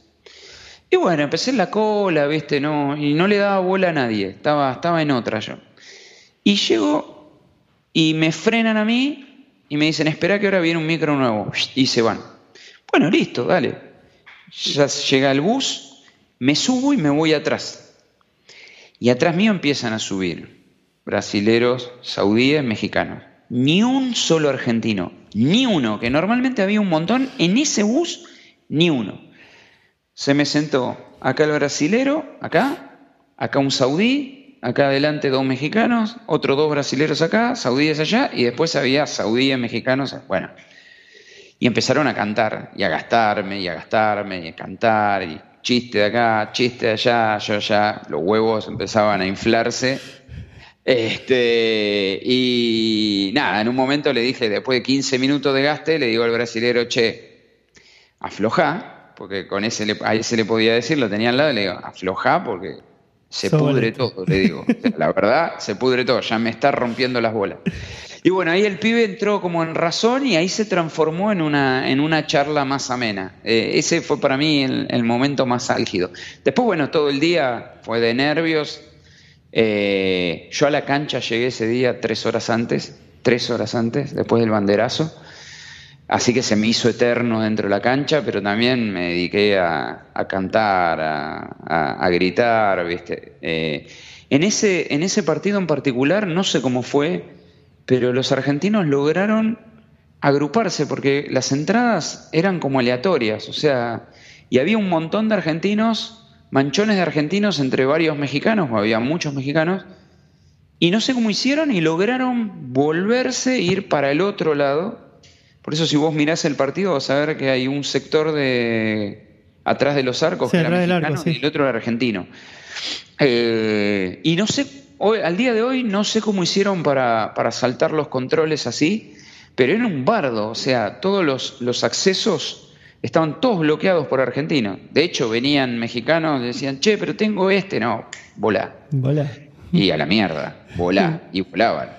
Y bueno, empecé en la cola, ¿viste? No, y no le daba bola a nadie, estaba, estaba en otra yo. Y llego y me frenan a mí y me dicen, espera que ahora viene un micro nuevo. Y se van. Bueno, listo, dale. Ya llega el bus, me subo y me voy atrás. Y atrás mío empiezan a subir brasileros, saudíes, mexicanos. Ni un solo argentino, ni uno, que normalmente había un montón, en ese bus, ni uno. Se me sentó acá el brasilero, acá, acá un saudí, acá adelante dos mexicanos, otros dos brasileros acá, saudíes allá, y después había saudíes, mexicanos, bueno. Y empezaron a cantar, y a gastarme, y a gastarme, y a cantar, y chiste de acá, chiste de allá, yo ya, los huevos empezaban a inflarse este, y nada, en un momento le dije, después de 15 minutos de gaste, le digo al brasilero, che, afloja, porque con ese le, a ese le podía decir, lo tenía al lado, le digo, afloja porque se pudre todo, le digo. la verdad, se pudre todo, ya me está rompiendo las bolas. Y bueno, ahí el pibe entró como en razón y ahí se transformó en una, en una charla más amena. Eh, ese fue para mí el, el momento más álgido. Después, bueno, todo el día fue de nervios, eh, yo a la cancha llegué ese día tres horas antes, tres horas antes, después del banderazo. Así que se me hizo eterno dentro de la cancha, pero también me dediqué a, cantar, a, gritar, ¿viste? Eh, en, ese, en ese partido en particular, no sé cómo fue, pero los argentinos lograron agruparse porque las entradas eran como aleatorias, o sea, y había un montón de argentinos manchones de argentinos entre varios mexicanos, había muchos mexicanos, y no sé cómo hicieron y lograron volverse e ir para el otro lado. Por eso si vos mirás el partido vas a ver que hay un sector de atrás de los arcos que era mexicano y el otro era argentino. Eh, y no sé, hoy, al día de hoy no sé cómo hicieron para, para saltar los controles así, pero era un bardo, o sea, todos los, los accesos estaban todos bloqueados por Argentina. De hecho, venían mexicanos, decían, che, pero tengo este. No, volá. Volá. Y a la mierda, volá. y volaban.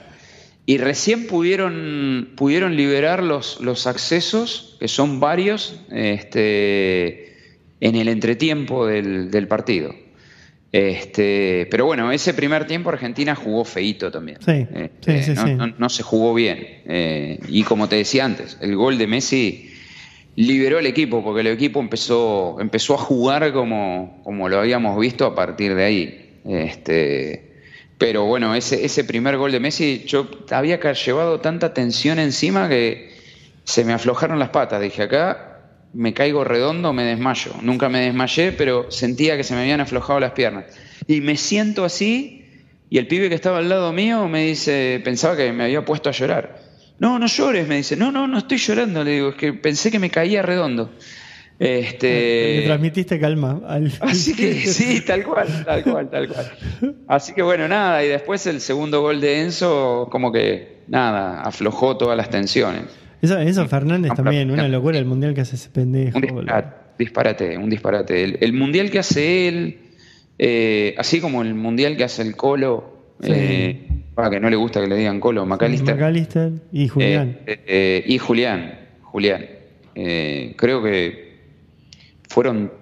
Y recién pudieron, pudieron liberar los, los accesos, que son varios, este, en el entretiempo del, partido. Este, pero bueno, ese primer tiempo Argentina jugó feito también. Sí, este, sí, sí, no, se jugó bien. Eh, y como te decía antes, el gol de Messi liberó el equipo, porque el equipo empezó, empezó a jugar como, como lo habíamos visto a partir de ahí. Este, pero bueno, ese, ese primer gol de Messi, yo había llevado tanta tensión encima que se me aflojaron las patas. Dije, acá me caigo redondo, me desmayo. Nunca me desmayé, pero sentía que se me habían aflojado las piernas. Y me siento así Y el pibe que estaba al lado mío me dice, pensaba que me había puesto a llorar. No, no llores, me dice. No, no, no estoy llorando. Le digo, es que pensé que me caía redondo. Este... Le transmitiste calma. Así que sí, tal cual, tal cual, tal cual. Así que bueno, nada, y después el segundo gol de Enzo, como que nada, aflojó todas las tensiones. Eso, Fernández también, una locura el mundial que hace ese pendejo. Un disparate, un disparate. El, mundial que hace él, eh, así como el mundial que hace el Colo, eh, para que no le gusta que le digan Colo, Macalister. Macalister y Julián. Eh, y Julián, Julián. creo que fueron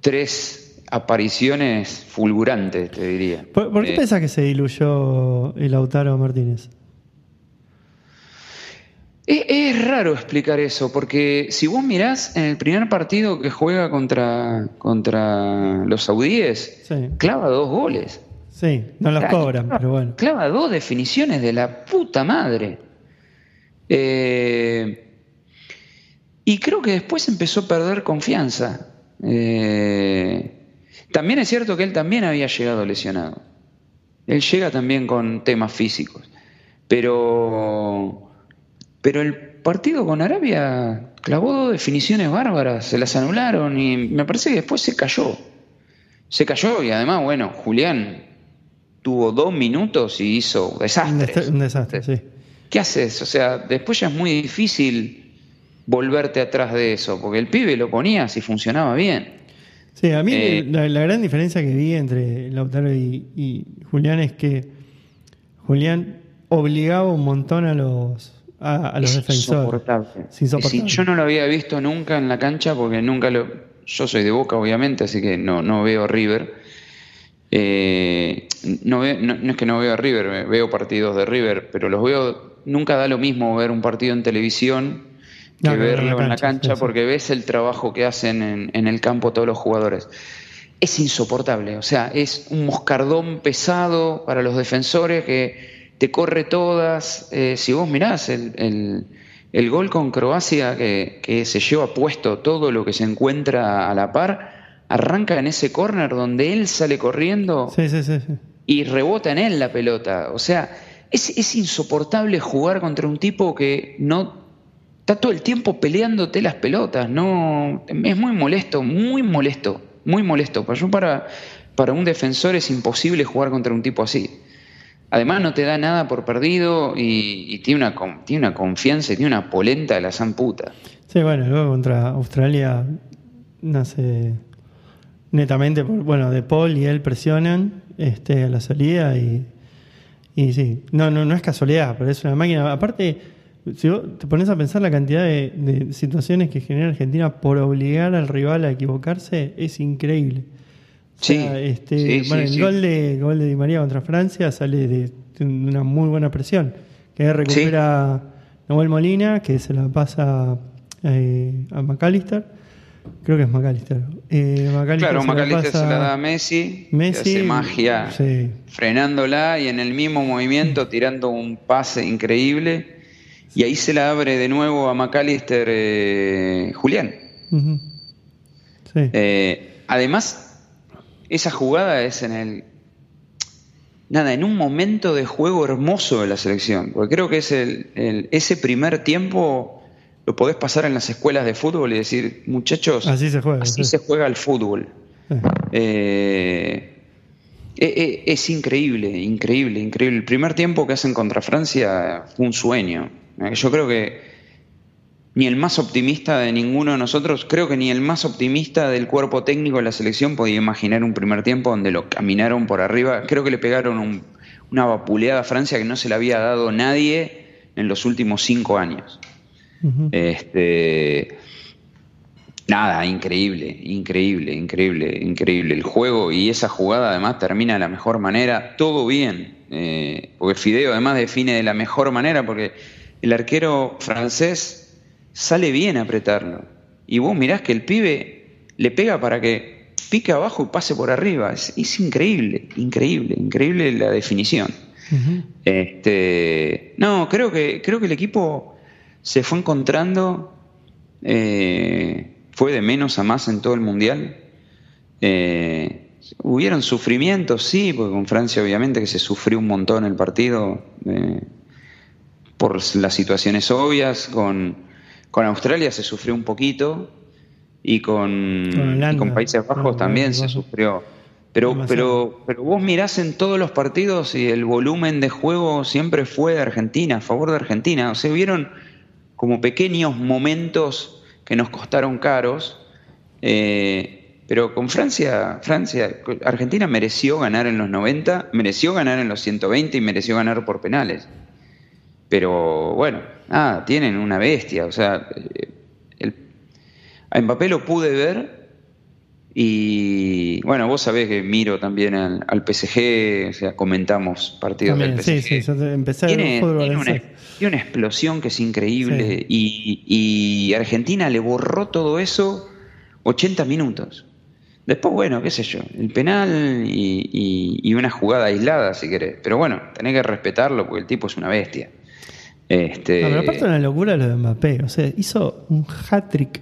tres apariciones fulgurantes, te diría. ¿Por, qué pensás que se diluyó el Lautaro Martínez? Es, raro explicar eso, porque si vos mirás en el primer partido que juega contra, contra los saudíes, clava dos goles. Sí, no los cobran, pero bueno. Clava dos definiciones de la puta madre. Eh, y creo que después empezó a perder confianza. Eh, también es cierto que él también había llegado lesionado. Él llega también con temas físicos. Pero pero el partido con Arabia clavó dos definiciones bárbaras, se las anularon y me parece que después se cayó. Se cayó y además, bueno, Julián tuvo dos minutos y hizo desastres. Un desastre, sí. ¿Qué haces? O sea, después ya es muy difícil volverte atrás de eso, porque el pibe lo ponías y funcionaba bien. Sí, a mí eh, la, gran diferencia que vi entre Lautaro y, y Julián es que Julián obligaba un montón a los a, los defensores. Insoportable. yo no lo había visto nunca en la cancha porque nunca lo. Yo soy de Boca, obviamente, así que no, no veo River. Eh, no, no, es que no veo a River, veo partidos de River, pero los veo. Nunca da lo mismo ver un partido en televisión que verlo en la cancha, porque ves el trabajo que hacen en, en el campo todos los jugadores es insoportable. O sea, es un moscardón pesado para los defensores que te corre todas. Eh, si vos mirás el, el, gol con Croacia que, que, se lleva puesto todo lo que se encuentra a la par, arranca en ese córner donde él sale corriendo y rebota en él la pelota. O sea, es, es insoportable jugar contra un tipo que no está todo el tiempo peleándote las pelotas. No, es muy molesto, muy molesto, muy molesto. Para, un defensor es imposible jugar contra un tipo así. Además no te da nada por perdido y, tiene, una, confianza y tiene una polenta de la zamputa. Sí, bueno, luego contra Australia nace netamente, por, bueno, De Paul y él presionan este, a la salida y, y sí, no es casualidad, pero es una máquina. Aparte, si vos te pones a pensar la cantidad de situaciones que genera Argentina por obligar al rival a equivocarse, es increíble. Sí, este, bueno, el gol de gol de Di María contra Francia sale de, una muy buena presión. Que recupera Noel Molina, que se la pasa eh, a McAllister. Creo que es McAllister. Eh, claro, se McAllister se la da a Messi, Messi hace magia frenándola y en el mismo movimiento tirando un pase increíble. Y ahí se la abre de nuevo a McAllister eh, Julián. además, esa jugada es en el. Nada, en un momento de juego hermoso de la selección. Porque creo que es el, ese primer tiempo lo podés pasar en las escuelas de fútbol y decir, muchachos, así se juega, así se juega el fútbol. Eh, eh, eh, es increíble, increíble, increíble. El primer tiempo que hacen contra Francia fue un sueño. Yo creo que ni el más optimista de ninguno de nosotros, creo que ni el más optimista del cuerpo técnico de la selección podía imaginar un primer tiempo donde lo caminaron por arriba. Creo que le pegaron una vapuleada a Francia que no se le había dado nadie en los últimos cinco años. Este. Nada, increíble, increíble, increíble, increíble. El juego y esa jugada además termina de la mejor manera, todo bien. Eh, porque Fideo además define de la mejor manera porque el arquero francés sale bien apretarlo. Y vos mirás que el pibe le pega para que pique abajo y pase por arriba. Es, increíble, increíble, increíble la definición. este, no, creo que, creo que el equipo se fue encontrando, eh, fue de menos a más en todo el mundial. Eh, hubieron sufrimientos, sí, porque con Francia obviamente que se sufrió un montón el partido eh, por las situaciones obvias, con, con Australia se sufrió un poquito y con, con Países Bajos también se sufrió. Pero, pero, pero vos mirás en todos los partidos y el volumen de juego siempre fue de Argentina, a favor de Argentina. O sea, hubieron como pequeños momentos que nos costaron caros. Eh, pero con Francia, Francia, Argentina mereció ganar en los 90, mereció ganar en los 120 y mereció ganar por penales. Pero bueno, ah, tienen una bestia. O sea, eh, el, a Mbappé lo pude ver y bueno, vos sabés que miro también al, PSG, o sea, comentamos partidos del PSG. Sí, sí, empecé tiene, tiene, una, tiene, una, explosión que es increíble y, y, Argentina le borró todo eso 80 minutos. Después, bueno, qué sé yo, el penal y, y, una jugada aislada, si querés. Pero bueno, tenés que respetarlo porque el tipo es una bestia. Este... pero aparte de una locura lo de Mbappé. O sea, hizo un hat-trick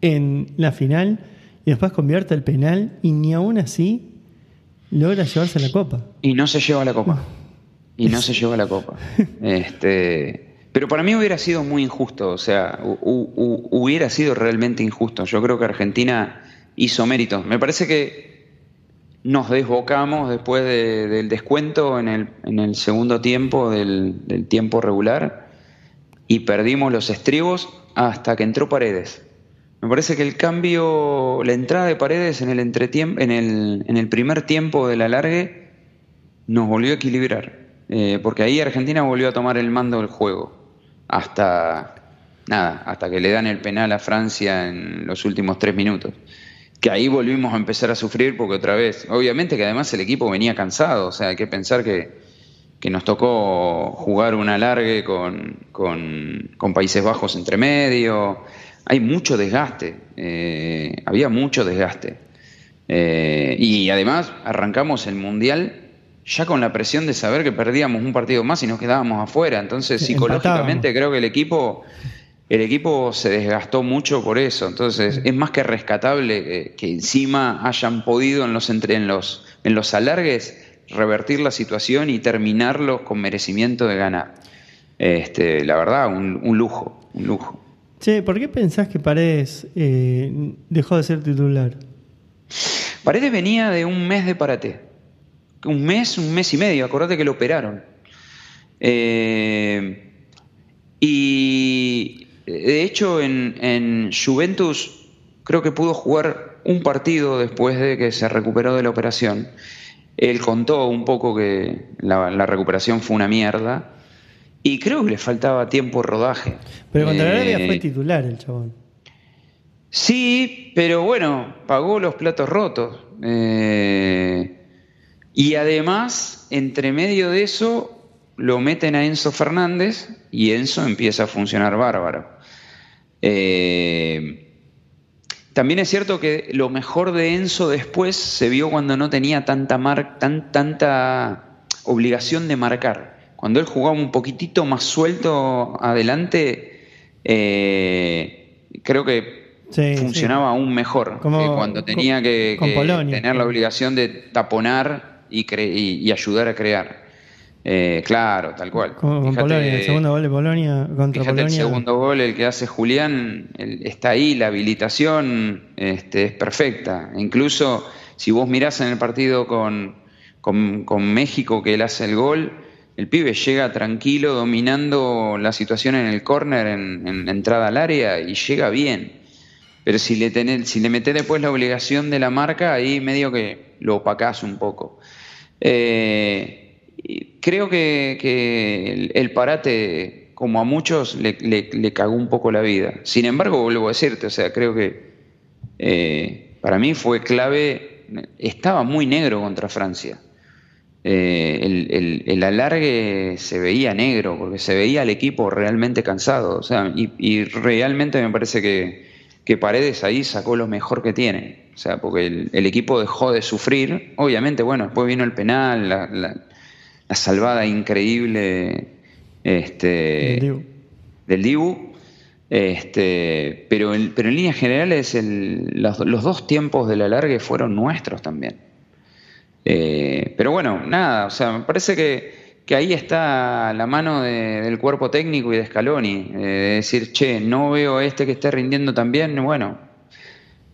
en la final y después convierte el penal y ni aún así logra llevarse la copa. Y no se lleva la copa. Y no se lleva la copa. Este, pero para mí hubiera sido muy injusto, o sea, hubiera sido realmente injusto. Yo creo que Argentina hizo méritos. Me parece que nos desbocamos después del descuento en el, en el segundo tiempo del, del tiempo regular y perdimos los estribos hasta que entró Paredes. Me parece que el cambio, la entrada de Paredes en el, entretiempo, en el, en el primer tiempo del alargue nos volvió a equilibrar, eh, porque ahí Argentina volvió a tomar el mando del juego, hasta nada, hasta que le dan el penal a Francia en los últimos tres minutos. Que ahí volvimos a empezar a sufrir porque otra vez, obviamente que además el equipo venía cansado, o sea, hay que pensar que, que nos tocó jugar un alargue con, con, con Países Bajos entre medio, hay mucho desgaste, eh, había mucho desgaste. Eh, y además arrancamos el Mundial ya con la presión de saber que perdíamos un partido más y nos quedábamos afuera. Entonces, psicológicamente creo que el equipo, el equipo se desgastó mucho por eso. Entonces, es más que rescatable que, encima hayan podido en los, entre, en, los, en los alargues revertir la situación y terminarlos con merecimiento de ganar. Este, la verdad, un lujo, un lujo. Che, ¿por qué pensás que Paredes eh, dejó de ser titular? Paredes venía de un mes de parate. Un mes, un mes y medio. Acordate que lo operaron. Eh, y de hecho en, en, Juventus creo que pudo jugar un partido después de que se recuperó de la operación. Él contó un poco que la recuperación fue una mierda y creo que le faltaba tiempo rodaje. Pero contra Arabia fue eh, titular el chabón. Sí, pero bueno, pagó los platos rotos. Eh, y además, entre medio de eso, lo meten a Enzo Fernández y Enzo empieza a funcionar bárbaro. Eh, también es cierto que lo mejor de Enzo después se vio cuando no tenía tanta, mar, tan, tanta obligación de marcar. Cuando él jugaba un poquitito más suelto adelante, eh, creo que funcionaba aún mejor que cuando tenía que, tener la obligación de taponar y, ayudar a crear. Eh, claro, tal cual. Con, Polonia, el segundo gol de Polonia contra fíjate El segundo gol, el que hace Julián, está ahí, la habilitación este, es perfecta. Incluso si vos mirás en el partido con, con México que él hace el gol, el pibe llega tranquilo, dominando la situación en el córner, en, entrada al área, y llega bien. Pero si le, tenés, si le metés después la obligación de la marca, ahí medio que lo opacás un poco. Eh, creo que, el, parate, como a muchos, le, cagó un poco la vida. Sin embargo, vuelvo a decirte, o sea, creo que eh, para mí fue clave, estaba muy negro contra Francia. Eh, el, el, alargue se veía negro, porque se veía al equipo realmente cansado. O sea, y, realmente me parece que, que, Paredes ahí sacó lo mejor que tiene. O sea, porque el, equipo dejó de sufrir. Obviamente, bueno, después vino el penal, la, salvada increíble este, del Dibu. Este, pero, pero en líneas generales los, los dos tiempos del alargue fueron nuestros también. Eh, pero bueno, nada, o sea, me parece que, que ahí está la mano del cuerpo técnico y de Scaloni, eh, de decir, che, no veo a este que esté rindiendo tan bien, bueno,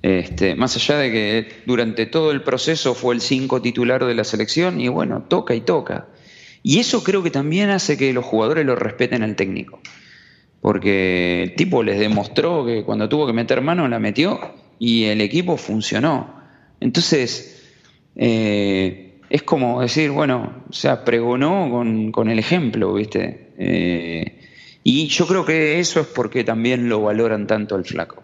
este, más allá de que durante todo el proceso fue el cinco titular de la selección y bueno, toca y toca. Y eso creo que también hace que los jugadores lo respeten al técnico. Porque el tipo les demostró que cuando tuvo que meter mano la metió y el equipo funcionó. Entonces, eh, es como decir, bueno, o sea, pregonó con, el ejemplo, ¿viste? Eh, y yo creo que eso es porque también lo valoran tanto el flaco.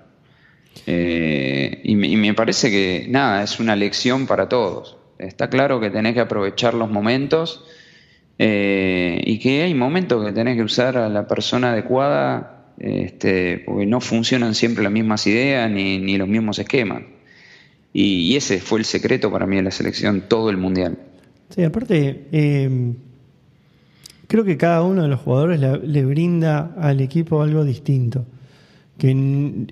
Eh, y, me, parece que, nada, es una lección para todos. Está claro que tenés que aprovechar los momentos y que hay momentos que tenés que usar a la persona adecuada, este, porque no funcionan siempre las mismas ideas ni, ni los mismos esquemas. Y, ese fue el secreto para mí de la selección, todo el mundial. Sí, aparte, em, creo que cada uno de los jugadores le, brinda al equipo algo distinto, que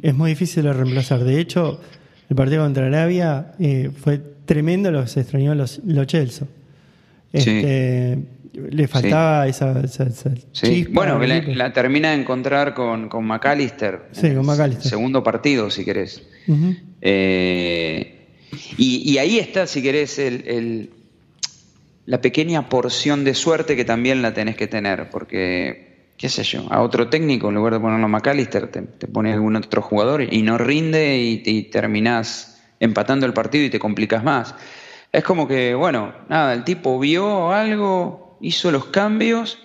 es muy difícil de reemplazar. De hecho, el partido contra Arabia eh, fue tremendo lo que se extrañó los, los Chelsea. Este, Le faltaba esa, sí. Bueno, la, termina de encontrar con, con McAllister. Sí, con McAllister. Segundo partido, si querés. eh, y, ahí está, si querés, el, la pequeña porción de suerte que también la tenés que tener, porque, qué sé yo, a otro técnico, en lugar de ponerlo a McAllister, te, te pones algún otro jugador y no rinde y, y terminás empatando el partido y te complicas más. Es como que, bueno, nada, el tipo vio algo, hizo los cambios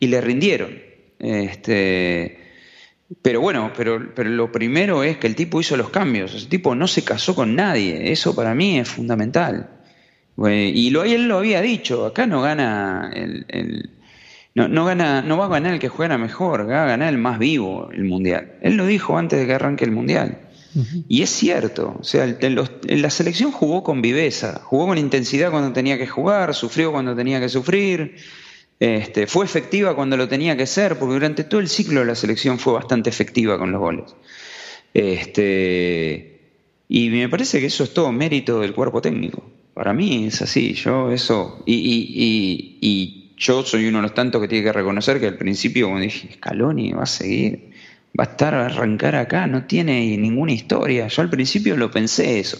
y le rindieron. Este, pero bueno, pero, pero lo primero es que el tipo hizo los cambios. El tipo no se casó con nadie. Eso para mí es fundamental. Y lo, él lo había dicho. Acá no gana el, no, no, gana, no va a ganar el que juega mejor, va a ganar el más vivo el mundial. Él lo dijo antes de que arranque el mundial. Y es cierto, o sea, en la selección jugó con viveza, jugó con intensidad cuando tenía que jugar, sufrió cuando tenía que sufrir, este, fue efectiva cuando lo tenía que ser, porque durante todo el ciclo de la selección fue bastante efectiva con los goles. Este, y me parece que eso es todo mérito del cuerpo técnico. Para mí es así, yo eso, y, yo soy uno de los tantos que tiene que reconocer que al principio, como dije, Scaloni va a seguir, va a estar a arrancar acá, no tiene ninguna historia. Yo al principio lo pensé eso.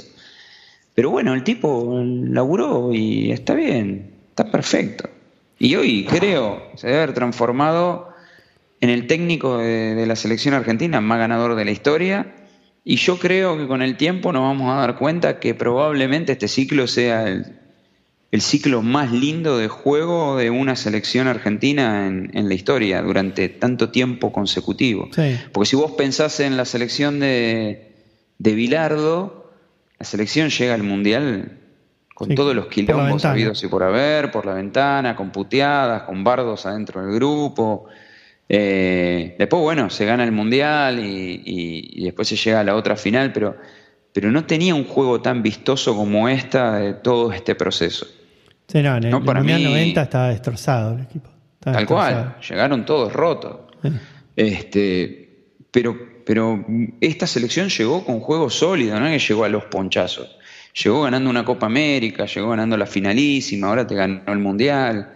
Pero bueno, el tipo laburó y está bien, está perfecto. Y hoy creo se debe haber transformado en el técnico de, la selección argentina más ganador de la historia. Y yo creo que con el tiempo nos vamos a dar cuenta que probablemente este ciclo sea el, ciclo más lindo de juego de una selección argentina en, la historia durante tanto tiempo consecutivo. Porque si vos pensás en la selección de, de Bilardo, la selección llega al Mundial con todos los quilombos habidos y por haber, por la ventana, con puteadas, con bardos adentro del grupo. Eh, después, bueno, se gana el mundial y, después se llega a la otra final, pero, pero no tenía un juego tan vistoso como esta de todo este proceso. Sí, no, en el, Mundial 90 estaba destrozado el equipo. Tal cual, llegaron todos rotos. Este, pero, pero esta selección llegó con juego sólido, no que llegó a los ponchazos llegó ganando una Copa América, llegó ganando la finalísima, ahora te ganó el Mundial.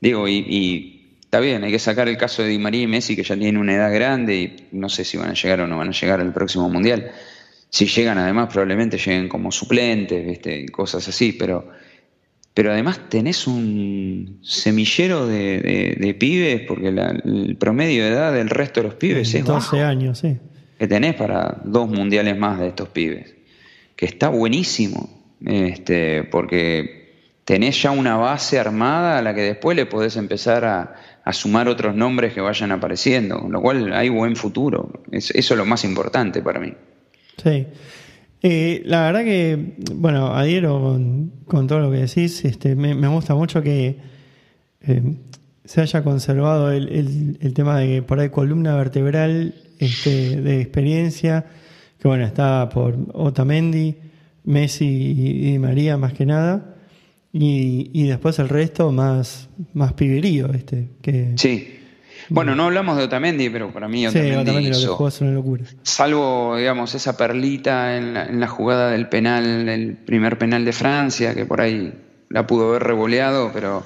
Digo, y, está bien, hay que sacar el caso de Di María y Messi, que ya tienen una edad grande y no sé si van a llegar o no van a llegar al próximo Mundial. Si llegan, además, probablemente lleguen como suplentes, ¿viste? cosas así, pero, pero además tenés un semillero de, pibes, porque el promedio de edad del resto de los pibes es 12 años, sí. Que tenés para dos mundiales más de estos pibes que está buenísimo, este, porque tenés ya una base armada a la que después le podés empezar a, sumar otros nombres que vayan apareciendo, con lo cual hay buen futuro. eso es lo más importante para mí. Sí. Eh, la verdad que, bueno, adhiero con, todo lo que decís. Este, me, gusta mucho que eh, se haya conservado el, el, tema de por ahí columna vertebral este, de experiencia que bueno, está por Otamendi, Messi y, María más que nada, y, después el resto más, más piberío, este, que... Sí. Bueno, no hablamos de Otamendi, pero para mí Otamendi, sí, Otamendi lo que jugó es una locura. Salvo, digamos, esa perlita en la, jugada del penal, el primer penal de Francia, que por ahí la pudo haber revoleado, pero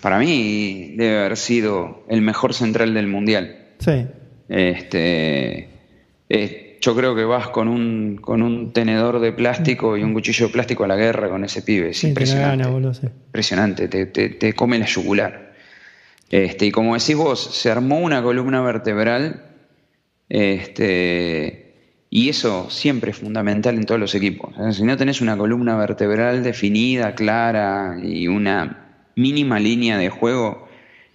para mí debe haber sido el mejor central del mundial. Sí. Este, yo creo que vas con un, con un tenedor de plástico y un cuchillo de plástico a la guerra con ese pibe. Es impresionante. Impresionante, te, te, come la yugular. Este, y como decís vos, se armó una columna vertebral. Este, y eso siempre es fundamental en todos los equipos. Si no tenés una columna vertebral definida, clara y una mínima línea de juego,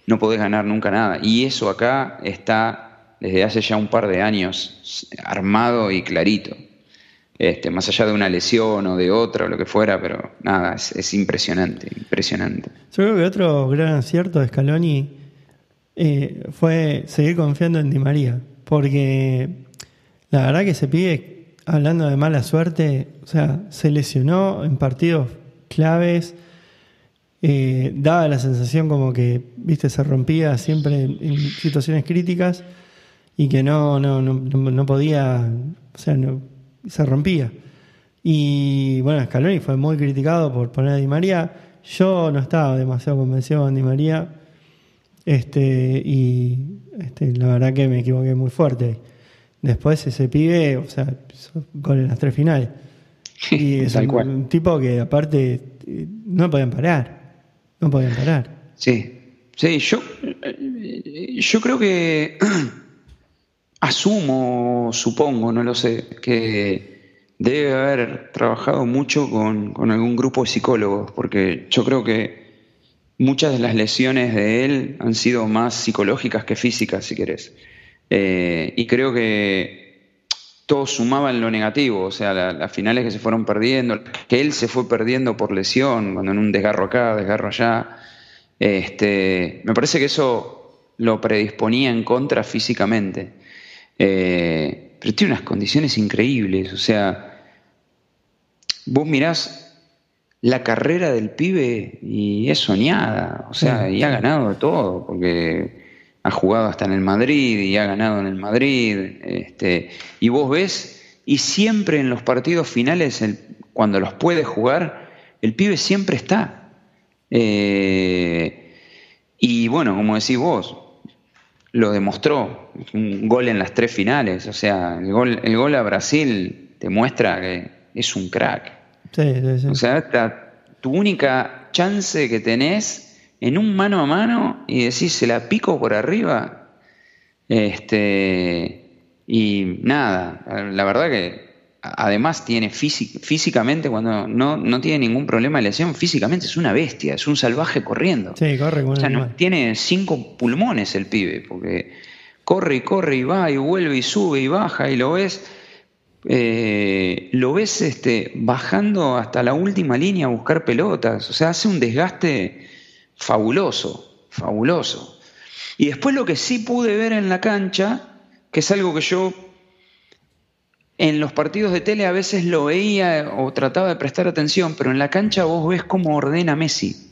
no podés ganar nunca nada. Y eso acá está desde hace ya un par de años armado y clarito. Este, más allá de una lesión o de otra o lo que fuera, pero nada, es, impresionante, impresionante. Yo creo que otro gran acierto de Scaloni eh, fue seguir confiando en Di María, porque la verdad que se pide, hablando de mala suerte, o sea, se lesionó en partidos claves, eh, daba la sensación como que, viste, se rompía siempre en, situaciones críticas y que no, no, no, no podía, o sea, no, se rompía. Y bueno, Scaloni fue muy criticado por poner a Di María. Yo no estaba demasiado convencido con Di María. Este, y este, la verdad que me equivoqué muy fuerte. Después ese pibe, o sea, gol en las tres finales. Y es un, tipo que aparte no podían parar. No podían parar. Sí, sí, yo, yo creo que asumo, supongo, no lo sé, que debe haber trabajado mucho con, algún grupo de psicólogos, porque yo creo que muchas de las lesiones de él han sido más psicológicas que físicas, si querés. Eh, y creo que todos sumaban lo negativo, o sea, las finales que se fueron perdiendo, que él se fue perdiendo por lesión, cuando en un desgarro acá, desgarro allá. Este, me parece que eso lo predisponía en contra físicamente. Eh, pero tiene unas condiciones increíbles, o sea, vos mirás la carrera del pibe y es soñada, o sea, y ha ganado de todo, porque ha jugado hasta en el Madrid y ha ganado en el Madrid. Este, y vos ves, y siempre en los partidos finales, cuando los puede jugar, el pibe siempre está. Eh, y bueno, como decís vos, lo demostró, un gol en las tres finales, o sea, el gol, el gol a Brasil te muestra que es un crack. O sea, tu única chance que tenés en un mano a mano y decís, se la pico por arriba. Este, y nada, la verdad que además tiene físicamente, cuando no, no, tiene ningún problema de lesión, físicamente es una bestia, es un salvaje corriendo. Sí, corre o sea, no, tiene cinco pulmones el pibe, porque corre y corre y va y vuelve y sube y baja y lo ves. Eh, lo ves este, bajando hasta la última línea a buscar pelotas, o sea, hace un desgaste fabuloso, fabuloso. Y después lo que sí pude ver en la cancha, que es algo que yo en los partidos de tele a veces lo veía o trataba de prestar atención, pero en la cancha vos ves cómo ordena Messi.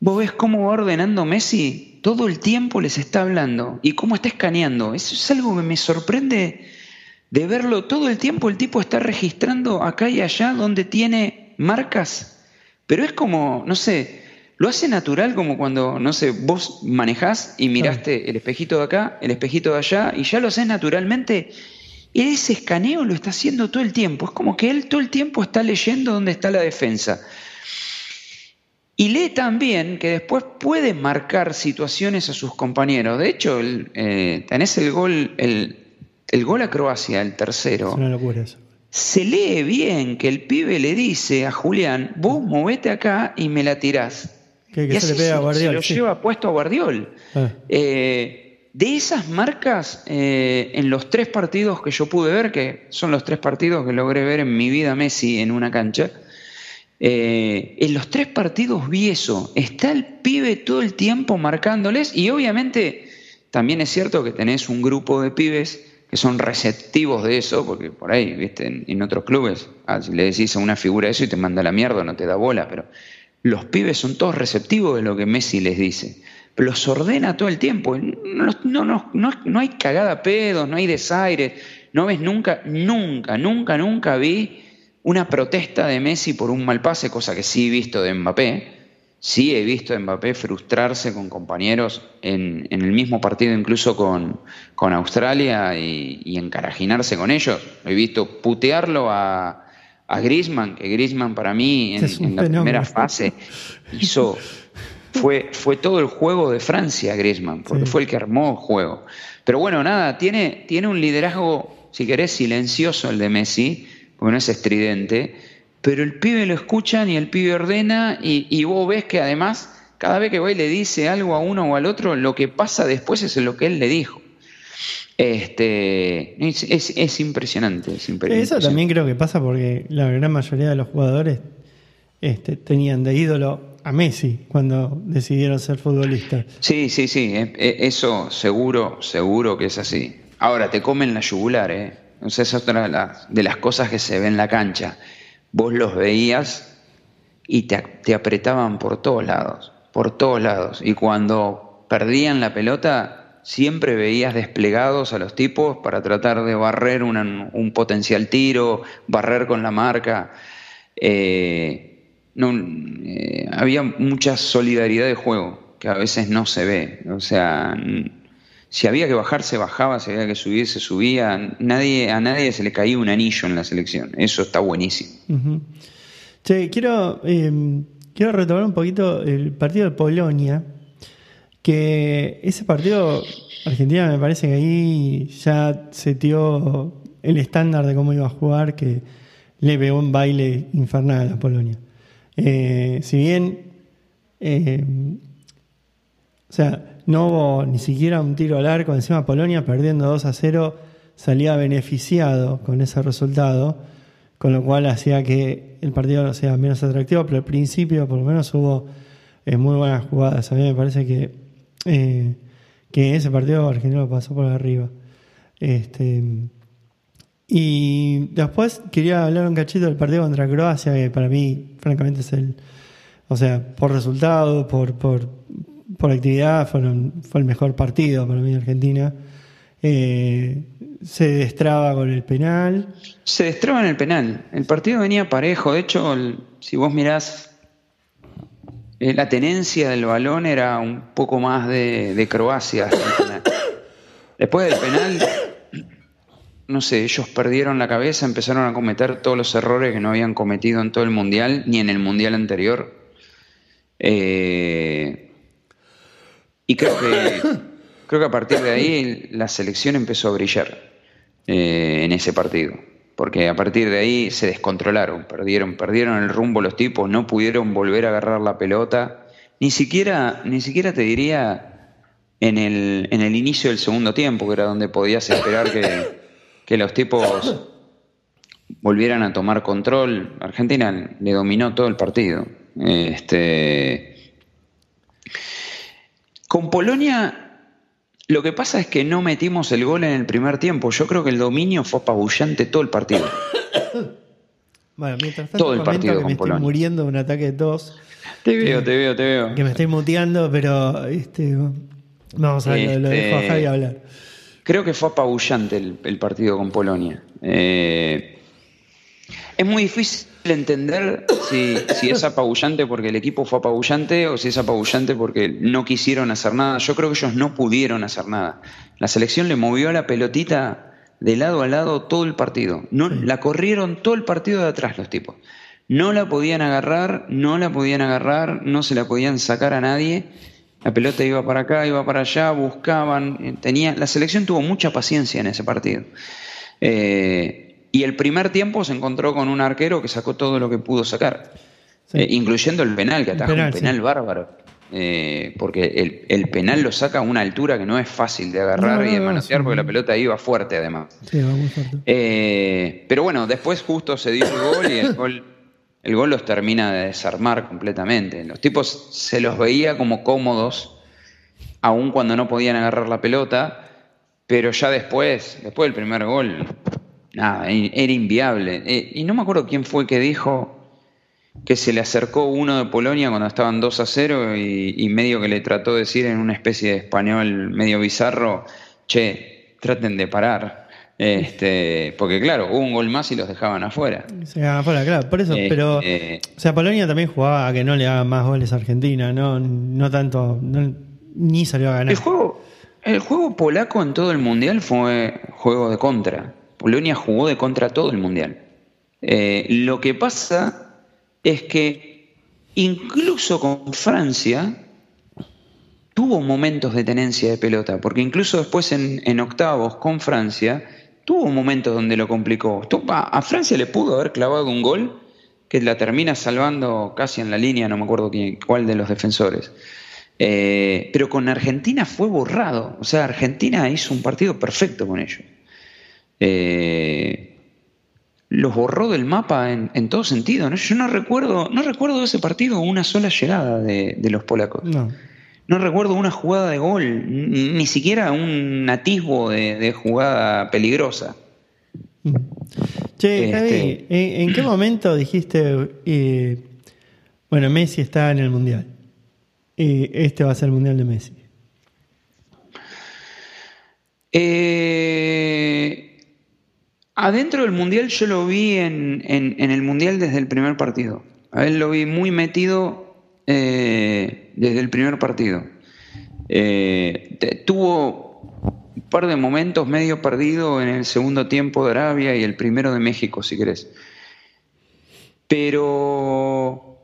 Vos ves cómo va ordenando Messi, todo el tiempo les está hablando y cómo está escaneando. Eso es algo que me sorprende de verlo todo el tiempo. El tipo está registrando acá y allá donde tiene marcas, pero es como, no sé, lo hace natural como cuando, no sé, vos manejás y miraste el espejito de acá, el espejito de allá, y ya lo haces naturalmente. Ese escaneo lo está haciendo todo el tiempo. Es como que él todo el tiempo está leyendo dónde está la defensa. Y lee también que después puede marcar situaciones a sus compañeros. De hecho, eh, tenés el gol, el, el, gol a Croacia, el tercero. Es una locura eso se lee bien que el pibe le dice a Julián, vos movete acá y me la tirás. Que, se le pega a Guardiol. lo lleva puesto a Guardiol. Ah. Eh, de esas marcas, eh, en los tres partidos que yo pude ver, que son los tres partidos que logré ver en mi vida Messi en una cancha, eh, en los tres partidos vi eso. Está el pibe todo el tiempo marcándoles y obviamente también es cierto que tenés un grupo de pibes que son receptivos de eso, porque por ahí, viste, en, otros clubes, ah, si le decís a una figura eso y te manda la mierda, no te da bola, pero los pibes son todos receptivos de lo que Messi les dice. Los ordena todo el tiempo. No, no, no, no, hay cagada pedos, no hay desaire. No ves nunca, nunca, nunca, nunca vi una protesta de Messi por un mal pase, cosa que sí he visto de Mbappé. Sí he visto a Mbappé frustrarse con compañeros en, el mismo partido, incluso con, con Australia, y, encarajinarse con ellos. He visto putearlo a, a Grisman, que Grisman para mí en, la primera fase hizo. Fue, fue todo el juego de Francia, Grisman, porque fue el que armó el juego. Pero bueno, nada, tiene, tiene un liderazgo, si querés, silencioso el de Messi, porque no es estridente, pero el pibe lo escuchan y el pibe ordena y, vos ves que además cada vez que va y le dice algo a uno o al otro, lo que pasa después es lo que él le dijo. Este, es, impresionante, Eso también creo que pasa porque la gran mayoría de los jugadores este, tenían de ídolo a Messi cuando decidieron ser futbolistas. Sí, sí, sí, e, e, eso seguro, seguro que es así. Ahora, te comen la yugular, ¿eh? Esa es otra de las, cosas que se ve en la cancha. Vos los veías y te, te apretaban por todos lados, por todos lados. Y cuando perdían la pelota, siempre veías desplegados a los tipos para tratar de barrer un potencial tiro, barrer con la marca. Eh, no, eh, había mucha solidaridad de juego que a veces no se ve. O sea, si había que bajar, se bajaba, si había que subir, se subía. Nadie, a nadie se le caía un anillo en la selección. Eso está buenísimo. Che, quiero, em, quiero retomar un poquito el partido de Polonia, que ese partido, Argentina me parece que ahí ya setió el estándar de cómo iba a jugar, que le pegó un baile infernal a Polonia. Eh, si bien, em, o sea, no hubo ni siquiera un tiro al arco. Encima Polonia perdiendo 2 a 0 salía beneficiado con ese resultado, con lo cual hacía que el partido sea menos atractivo, pero al principio por lo menos hubo eh, muy buenas jugadas. A mí me parece que, eh, que ese partido argentino pasó por arriba. Este, y después quería hablar un cachito del partido contra Croacia, que para mí, francamente, es el. O sea, por resultado, por, por, por actividad fueron, fue el mejor partido para mí en Argentina. Eh, se destraba con el penal. Se destraba en el penal. El partido venía parejo. De hecho, si vos mirás, eh, la tenencia del balón era un poco más de, Croacia. Después del penal, no sé, ellos perdieron la cabeza, empezaron a cometer todos los errores que no habían cometido en todo el Mundial, ni en el Mundial anterior. Eh, y creo que, creo que a partir de ahí la selección empezó a brillar eh, en ese partido. Porque a partir de ahí se descontrolaron, perdieron, perdieron el rumbo los tipos, no pudieron volver a agarrar la pelota. Ni siquiera, ni siquiera te diría en el, en el inicio del segundo tiempo, que era donde podías esperar que, que los tipos volvieran a tomar control. Argentina le dominó todo el partido. Este, con Polonia, lo que pasa es que no metimos el gol en el primer tiempo. Yo creo que el dominio fue apabullante todo el partido. Bueno, mientras tanto, todo el partido que me estoy muriendo de un ataque de tos. Te veo, te veo, te veo. Que me estoy muteando, pero este, vamos a ver, lo, dejo a este, Javi hablar. Creo que fue apabullante el, partido con Polonia. Eh, es muy difícil entender si, es apabullante porque el equipo fue apabullante o si es apabullante porque no quisieron hacer nada. Yo creo que ellos no pudieron hacer nada. La selección le movió la pelotita de lado a lado todo el partido. No, La corrieron todo el partido de atrás los tipos. No la podían agarrar, no la podían agarrar, no se la podían sacar a nadie. La pelota iba para acá, iba para allá, buscaban. Eh, tenía, la selección tuvo mucha paciencia en ese partido. Eh, y el primer tiempo se encontró con un arquero que sacó todo lo que pudo sacar, eh, incluyendo el penal, que atajó un penal bárbaro. Eh, porque el, penal lo saca a una altura que no es fácil de agarrar y de manosear, porque la pelota iba fuerte además. Eh, pero bueno, después justo se dio el gol y el gol, el gol los termina de desarmar completamente. Los tipos se los veía como cómodos, aun cuando no podían agarrar la pelota, pero ya después, después del primer gol, nada, era inviable. Eh, y no me acuerdo quién fue que dijo que se le acercó uno de Polonia cuando estaban 2 a 0 y, medio que le trató de decir en una especie de español medio bizarro, che, traten de parar. Este, porque claro, hubo un gol más y los dejaban afuera. Se quedaban afuera, claro, por eso, pero Este, o sea, Polonia también jugaba a que no le hagan más goles a Argentina, no no tanto no- ni salió a ganar. El juego, el juego polaco en todo el mundial fue juego de contra. Polonia jugó de contra todo el mundial. Eh, lo que pasa es que incluso con Francia tuvo momentos de tenencia de pelota, porque incluso después en, en octavos con Francia tuvo momentos donde lo complicó. A Francia le pudo haber clavado un gol que la termina salvando casi en la línea, no me acuerdo quién, cuál de los defensores. Eh, pero con Argentina fue borrado. O sea, Argentina hizo un partido perfecto con ellos. Eh, los borró del mapa en, en todo sentido. ¿no? Yo no recuerdo, no recuerdo de ese partido una sola llegada de, de los polacos. No. No recuerdo una jugada de gol, ni, siquiera un atisbo de, de jugada peligrosa. Che, Este- Javi, ¿en, qué momento dijiste eh, bueno, Messi está en el mundial? Y este va a ser el mundial de Messi. Eh, adentro del Mundial yo lo vi en, en- en el Mundial desde el primer partido. A él lo vi muy metido eh, desde el primer partido. Eh, tuvo un par de momentos medio perdido en el segundo tiempo de Arabia y el primero de México, si querés. Pero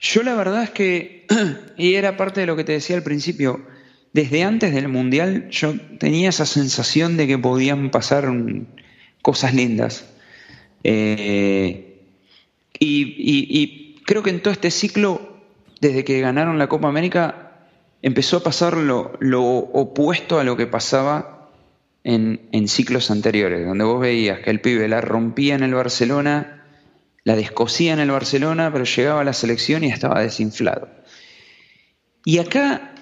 yo la verdad es que, y era parte de lo que te decía al principio, desde antes del Mundial yo tenía esa sensación de que podían pasar cosas lindas. Eh, y creo que en todo este ciclo, desde que ganaron la Copa América, empezó a pasar lo, opuesto a lo que pasaba en, en ciclos anteriores, donde vos veías que el pibe la rompía en el Barcelona, la descosía en el Barcelona, pero llegaba a la selección y estaba desinflado. Y acá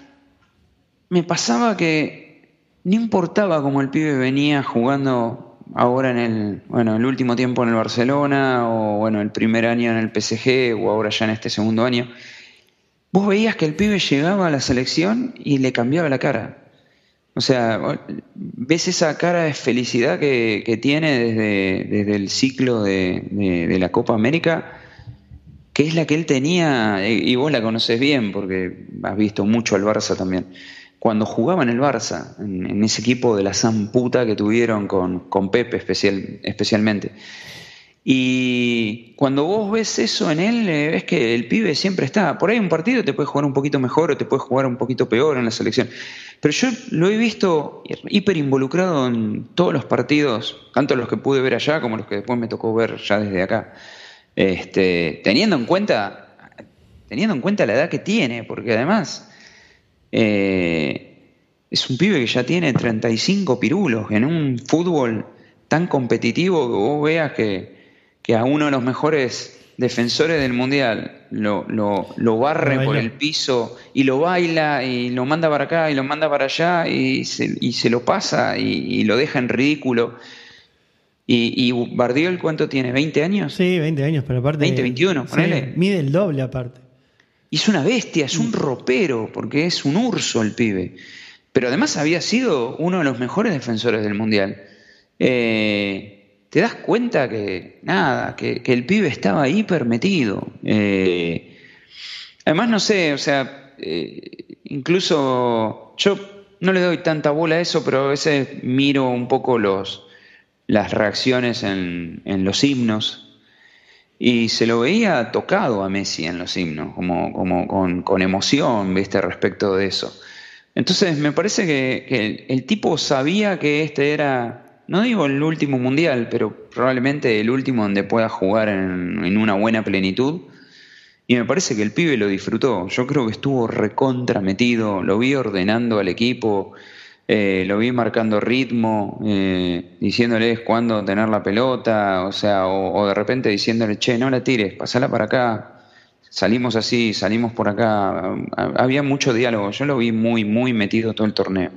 me pasaba que no importaba cómo el pibe venía jugando ahora en el, bueno, el último tiempo en el Barcelona, o bueno, el primer año en el PSG, o ahora ya en este segundo año. Vos veías que el pibe llegaba a la selección y le cambiaba la cara. O sea, ves esa cara de felicidad que, que tiene desde, desde el ciclo de, de- la Copa América, que es la que él tenía, y y vos la conocés bien porque has visto mucho al Barça también. Cuando jugaba en el Barça, en, en ese equipo de la zamputa que tuvieron con, con Pepe especial, especialmente. Y cuando vos ves eso en él, eh, ves que el pibe siempre está. Por ahí un partido te puede jugar un poquito mejor o te puede jugar un poquito peor en la selección. Pero yo lo he visto hiper involucrado en todos los partidos, tanto los que pude ver allá como los que después me tocó ver ya desde acá. Este, teniendo en cuenta, teniendo en cuenta la edad que tiene, porque además eh, es un pibe que ya tiene 35 pirulos en un fútbol tan competitivo vos veas que, que a uno de los mejores defensores del mundial lo, lo, lo barre Lo por el piso y lo baila y lo manda para acá y lo manda para allá y se, y se lo pasa y, y lo deja en ridículo. Y, y Bardiol, ¿cuánto tiene? ¿20 años? Sí, 20 años, pero aparte. 20, 21, sí, ponele. mide el doble aparte. Y es una bestia, es un ropero, porque es un urso el pibe. Pero además había sido uno de los mejores defensores del Mundial. Eh, te das cuenta que, nada, que, que el pibe estaba hiper metido. Eh, además, no sé, o sea, eh, incluso yo no le doy tanta bola a eso, pero a veces miro un poco los, las reacciones en, en los himnos y se lo veía tocado a Messi en los himnos, como, como con, con emoción, ¿viste? Respecto de eso. Entonces, me parece que, que el, el tipo sabía que este era, no digo el último mundial, pero probablemente el último donde pueda jugar en, una buena plenitud. Y me parece que el pibe lo disfrutó. Yo creo que estuvo recontra metido, lo vi ordenando al equipo, eh, lo vi marcando ritmo, eh, diciéndoles cuándo tener la pelota, o sea, o, o de repente diciéndole, che, no la tires, pasala para acá, salimos así, salimos por acá. Había mucho diálogo, yo lo vi muy, muy metido todo el torneo.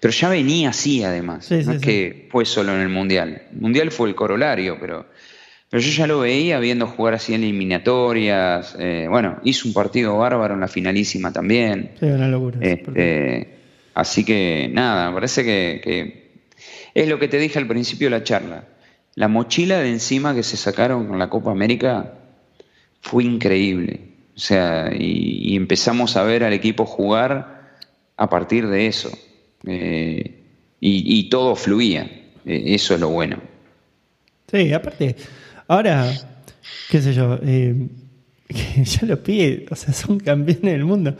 Pero ya venía así además, Sí, no sí, es sí. que fue solo en el Mundial. El Mundial fue el corolario, pero, pero yo ya lo veía viendo jugar así en eliminatorias. eh, bueno, hizo un partido bárbaro en la finalísima también. Sí, una locura. Este, así que nada, me parece que, que Es lo que te dije al principio de la charla. La mochila de encima que se sacaron con la Copa América fue increíble. O sea, y, empezamos a ver al equipo jugar a partir de eso. Eh, y, todo fluía. Eh, eso es lo bueno. Sí, aparte, ahora, qué sé yo, eh, ya lo pide, o sea, son campeones del mundo.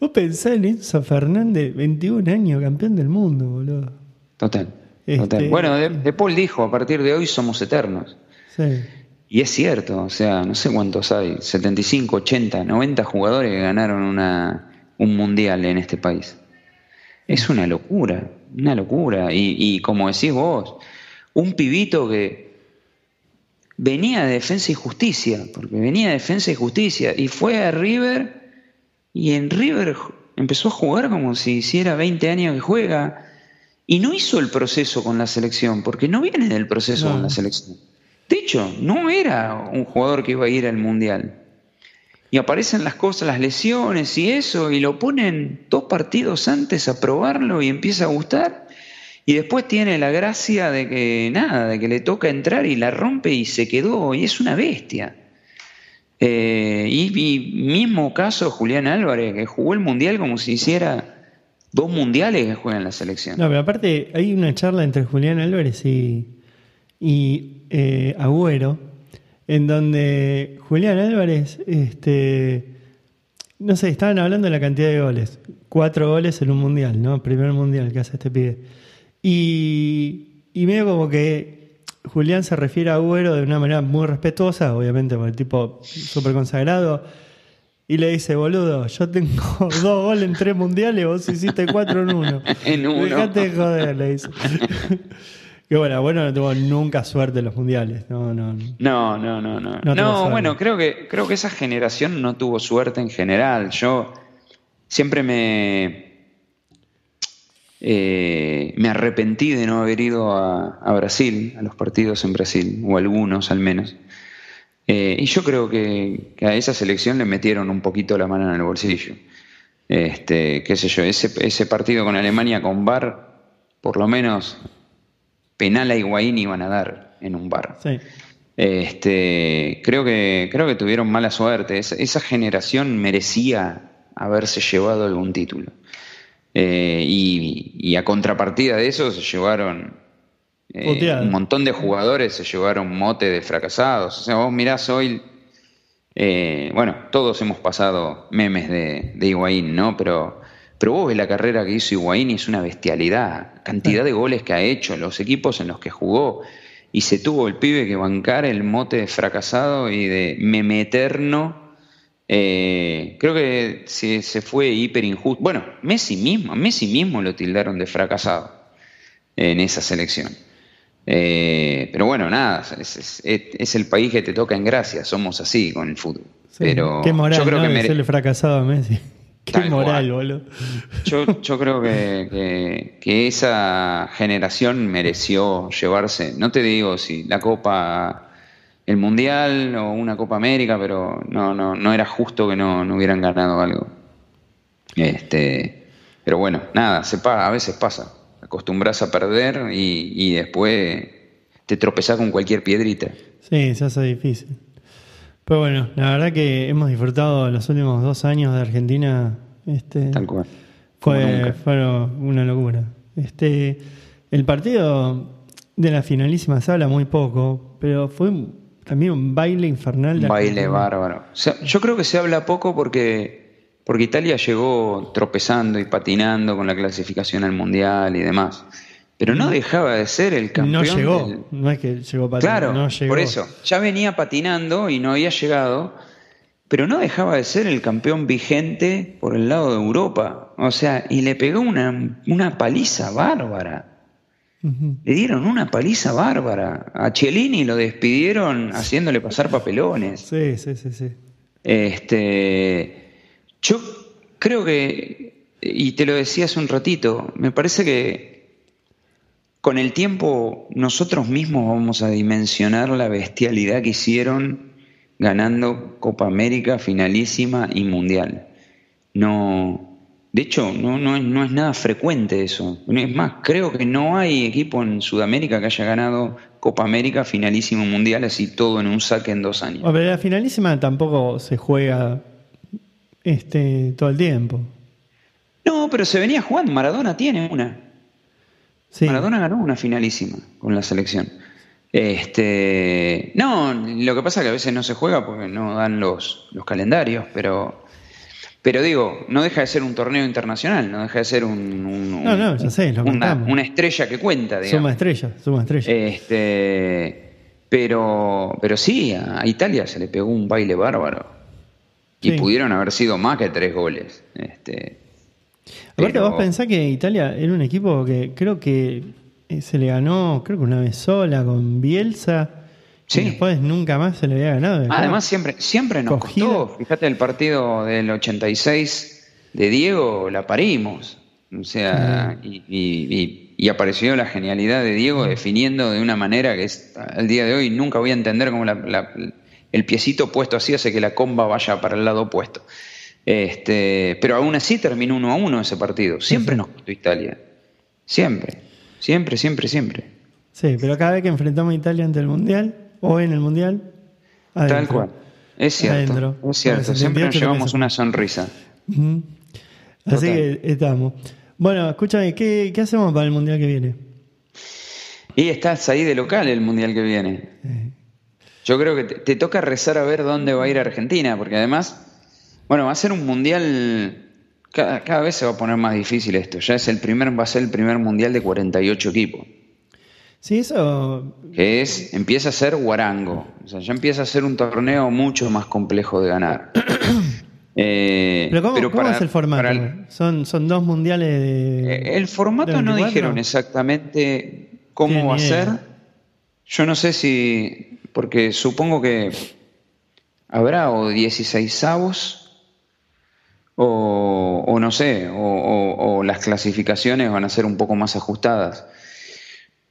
Vos pensás en Enzo Fernández, 21 años, campeón del mundo, boludo. Total. Este, bueno, de, Paul dijo, a partir de hoy somos eternos. Sí. Y es cierto, o sea, no sé cuántos hay, 75, 80, 90 jugadores que ganaron una, un mundial en este país. Es una locura, una locura. Y, y como decís vos, un pibito que venía de defensa y justicia, porque venía de defensa y justicia, y fue a River, y en River empezó a jugar como si hiciera 20 años que juega y no hizo el proceso con la selección, porque no viene del proceso con la selección. De hecho, no era un jugador que iba a ir al Mundial. Y aparecen las cosas, las lesiones y eso, y lo ponen dos partidos antes a probarlo y empieza a gustar. Y después tiene la gracia de que nada, de que le toca entrar y la rompe y se quedó, y es una bestia. Eh, y, y, mismo caso Julián Álvarez, que jugó el Mundial como si hiciera dos mundiales que juegan la selección. No, pero aparte hay una charla entre Julián Álvarez y, y eh, Agüero, en donde Julián Álvarez, este, no sé, estaban hablando de la cantidad de goles. Cuatro goles en un mundial, ¿no? Primer mundial que hace este pibe. Y, y medio como que Julián se refiere a Agüero de una manera muy respetuosa, obviamente, por el tipo súper consagrado y le dice, boludo, yo tengo dos goles en tres mundiales, vos hiciste cuatro en uno. en uno. Dejate de joder, le dice. que bueno, bueno, no tuvo nunca suerte en los mundiales. No, no, no. No, no, no. No, bueno, creo que, creo que esa generación no tuvo suerte en general. Yo siempre me. Eh, me arrepentí de no haber ido a, a Brasil, a los partidos en Brasil, o algunos al menos. Eh, y yo creo que, a esa selección le metieron un poquito la mano en el bolsillo. Este, qué sé yo, ese, ese partido con Alemania con bar, por lo menos penal a Higuaín iban a dar en un bar. Este, creo que, creo que tuvieron mala suerte. Esa, generación merecía haberse llevado algún título. Eh, y, y, a contrapartida de eso se llevaron eh, un montón de jugadores se llevaron mote de fracasados. O sea, vos mirás hoy, eh, bueno, todos hemos pasado memes de, de Higuaín, ¿no? Pero, pero vos ves la carrera que hizo Higuaín y es una bestialidad. Cantidad de goles que ha hecho, los equipos en los que jugó. Y se tuvo el pibe que bancar el mote de fracasado y de meme eterno. Eh, creo que se, se fue hiper injusto. Bueno, Messi mismo, Messi mismo lo tildaron de fracasado en esa selección. Eh, pero bueno, nada, es, el país que te toca en gracia, somos así con el fútbol. pero qué moral, yo creo que mere... fracasado a Messi. Qué moral, boludo. Yo, yo creo que, que, esa generación mereció llevarse, no te digo si la Copa, el Mundial o una Copa América, pero no, no, no era justo que no, no hubieran ganado algo. Este, pero bueno, nada, se a veces pasa acostumbras a perder y, después te tropezás con cualquier piedrita. Sí, se hace difícil. Pero bueno, la verdad que hemos disfrutado los últimos dos años de Argentina. Este, Tal cual. Fue, una locura. Este, el partido de la finalísima se habla muy poco, pero fue también un baile infernal. De baile bárbaro. yo creo que se habla poco porque porque Italia llegó tropezando y patinando con la clasificación al Mundial y demás. Pero no dejaba de ser el campeón. No llegó, no es que llegó patinando. Claro, no por eso. Ya venía patinando y no había llegado, pero no dejaba de ser el campeón vigente por el lado de Europa. O sea, y le pegó una, una paliza bárbara. Le dieron una paliza bárbara. A Cellini lo despidieron haciéndole pasar papelones. Sí, sí, sí, sí. Este yo creo que, y te lo decía hace un ratito, me parece que con el tiempo nosotros mismos vamos a dimensionar la bestialidad que hicieron ganando Copa América, finalísima y mundial. No, De hecho, no, no, es, no es nada frecuente eso. Es más, creo que no hay equipo en Sudamérica que haya ganado Copa América, finalísimo mundial, así todo en un saque en dos años. pero la finalísima tampoco se juega este, todo el tiempo. No, pero se venía jugando. Maradona tiene una. Maradona ganó una finalísima con la selección. Este, no, lo que pasa es que a veces no se juega porque no dan los, los calendarios, pero pero digo, no deja de ser un torneo internacional, no deja de ser un, no, no, ya sé, una, estrella que cuenta, digamos. Suma estrella, suma estrella. Este, pero, pero sí, a Italia se le pegó un baile bárbaro. Y pudieron haber sido más que tres goles. Este, Aparte, vos pensás que Italia era un equipo que creo que eh, se le ganó, creo que una vez sola con Bielsa Sí. después nunca más se le había ganado. Además, siempre, siempre nos costó. Fíjate el partido del 86 de Diego, la parimos. O sea, y, apareció la genialidad de Diego definiendo de una manera que es, al día de hoy nunca voy a entender cómo el piecito puesto así hace que la comba vaya para el lado opuesto. Este, pero aún así terminó uno a uno ese partido. Siempre nos costó Italia. Siempre. Siempre, siempre, siempre. Sí, pero cada vez que enfrentamos a Italia ante el Mundial, o en el Mundial. Tal cual. Es cierto. Es cierto. Siempre nos llevamos una sonrisa. Así que estamos. Bueno, escúchame, ¿qué, hacemos para el Mundial que viene? Y estás ahí de local el Mundial que viene. Yo creo que te, toca rezar a ver dónde va a ir Argentina, porque además, bueno, va a ser un Mundial... Cada, cada vez se va a poner más difícil esto. Ya es el primer, va a ser el primer Mundial de 48 equipos. Sí, eso. Que es, empieza a ser guarango. O sea, ya empieza a ser un torneo mucho más complejo de ganar. Eh, pero ¿cómo, es el formato? son, son dos mundiales de. Eh, el formato no dijeron exactamente cómo va a ser. Yo no sé si. Porque supongo que habrá o 16 avos o, o no sé, o las clasificaciones van a ser un poco más ajustadas.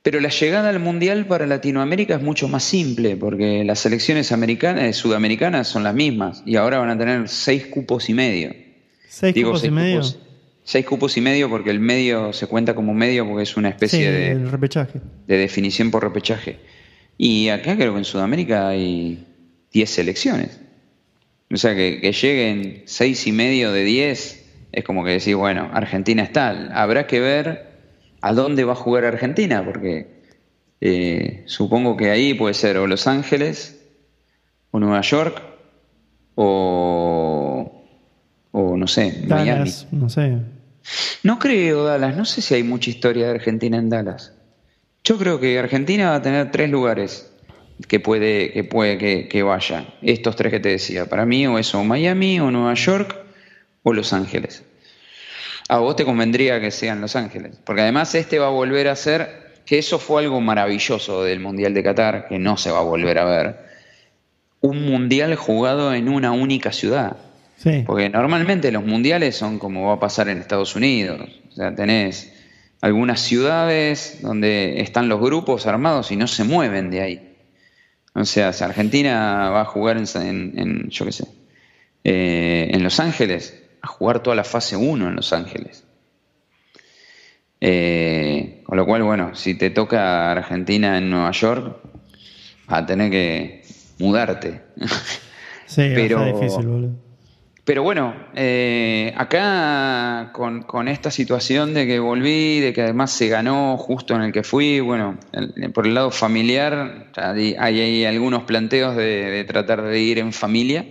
Pero la llegada al Mundial para Latinoamérica es mucho más simple, porque las selecciones americanas, eh, sudamericanas son las mismas, y ahora van a tener seis cupos y medio. ¿Seis cupos y medio? seis cupos y medio porque el medio se cuenta como medio porque es una especie de, repechaje. de definición por repechaje. Y acá creo que en Sudamérica hay diez selecciones. O sea, que, que lleguen seis y medio de diez es como que decir, bueno, Argentina está. Habrá que ver a dónde va a jugar Argentina, porque eh, supongo que ahí puede ser o Los Ángeles, o Nueva York, o, o no sé, Dallas, No sé. No creo Dallas, no sé si hay mucha historia de Argentina en Dallas. Yo creo que Argentina va a tener tres lugares que puede que puede que, que, vaya. Estos tres que te decía. Para mí o eso, Miami, o Nueva York, o Los Ángeles a vos te convendría que sean Los Ángeles, porque además este va a volver a ser, que eso fue algo maravilloso del Mundial de Qatar, que no se va a volver a ver, un Mundial jugado en una única ciudad. Porque normalmente los mundiales son como va a pasar en Estados Unidos, o sea, tenés algunas ciudades donde están los grupos armados y no se mueven de ahí. O sea, si Argentina va a jugar en, yo qué sé, eh, en Los Ángeles, a jugar toda la fase 1 en Los Ángeles. Eh, con lo cual, bueno, si te toca Argentina en Nueva York, vas a tener que mudarte. Sí, pero, difícil, boludo. Pero bueno, eh, acá con, esta situación de que volví, de que además se ganó justo en el que fui, bueno, por el lado familiar, hay, algunos planteos de, tratar de ir en familia.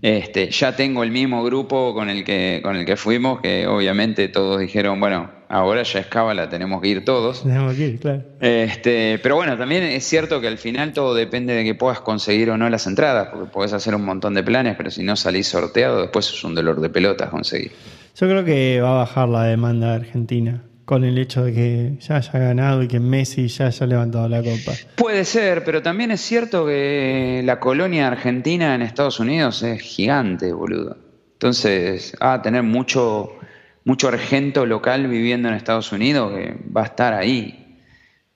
Este, ya tengo el mismo grupo con el que con el que fuimos, que obviamente todos dijeron, bueno, ahora ya es cábala, tenemos que ir todos. Tenemos que ir, claro. Este, pero bueno, también es cierto que al final todo depende de que puedas conseguir o no las entradas, porque puedes hacer un montón de planes, pero si no salís sorteado, después es un dolor de pelotas conseguir. Yo creo que va a bajar la demanda de Argentina con el hecho de que ya haya ganado y que Messi ya haya levantado la copa. Puede ser, pero también es cierto que la colonia argentina en Estados Unidos es gigante, boludo. Entonces, a tener mucho, mucho argento local viviendo en Estados Unidos que va a estar ahí.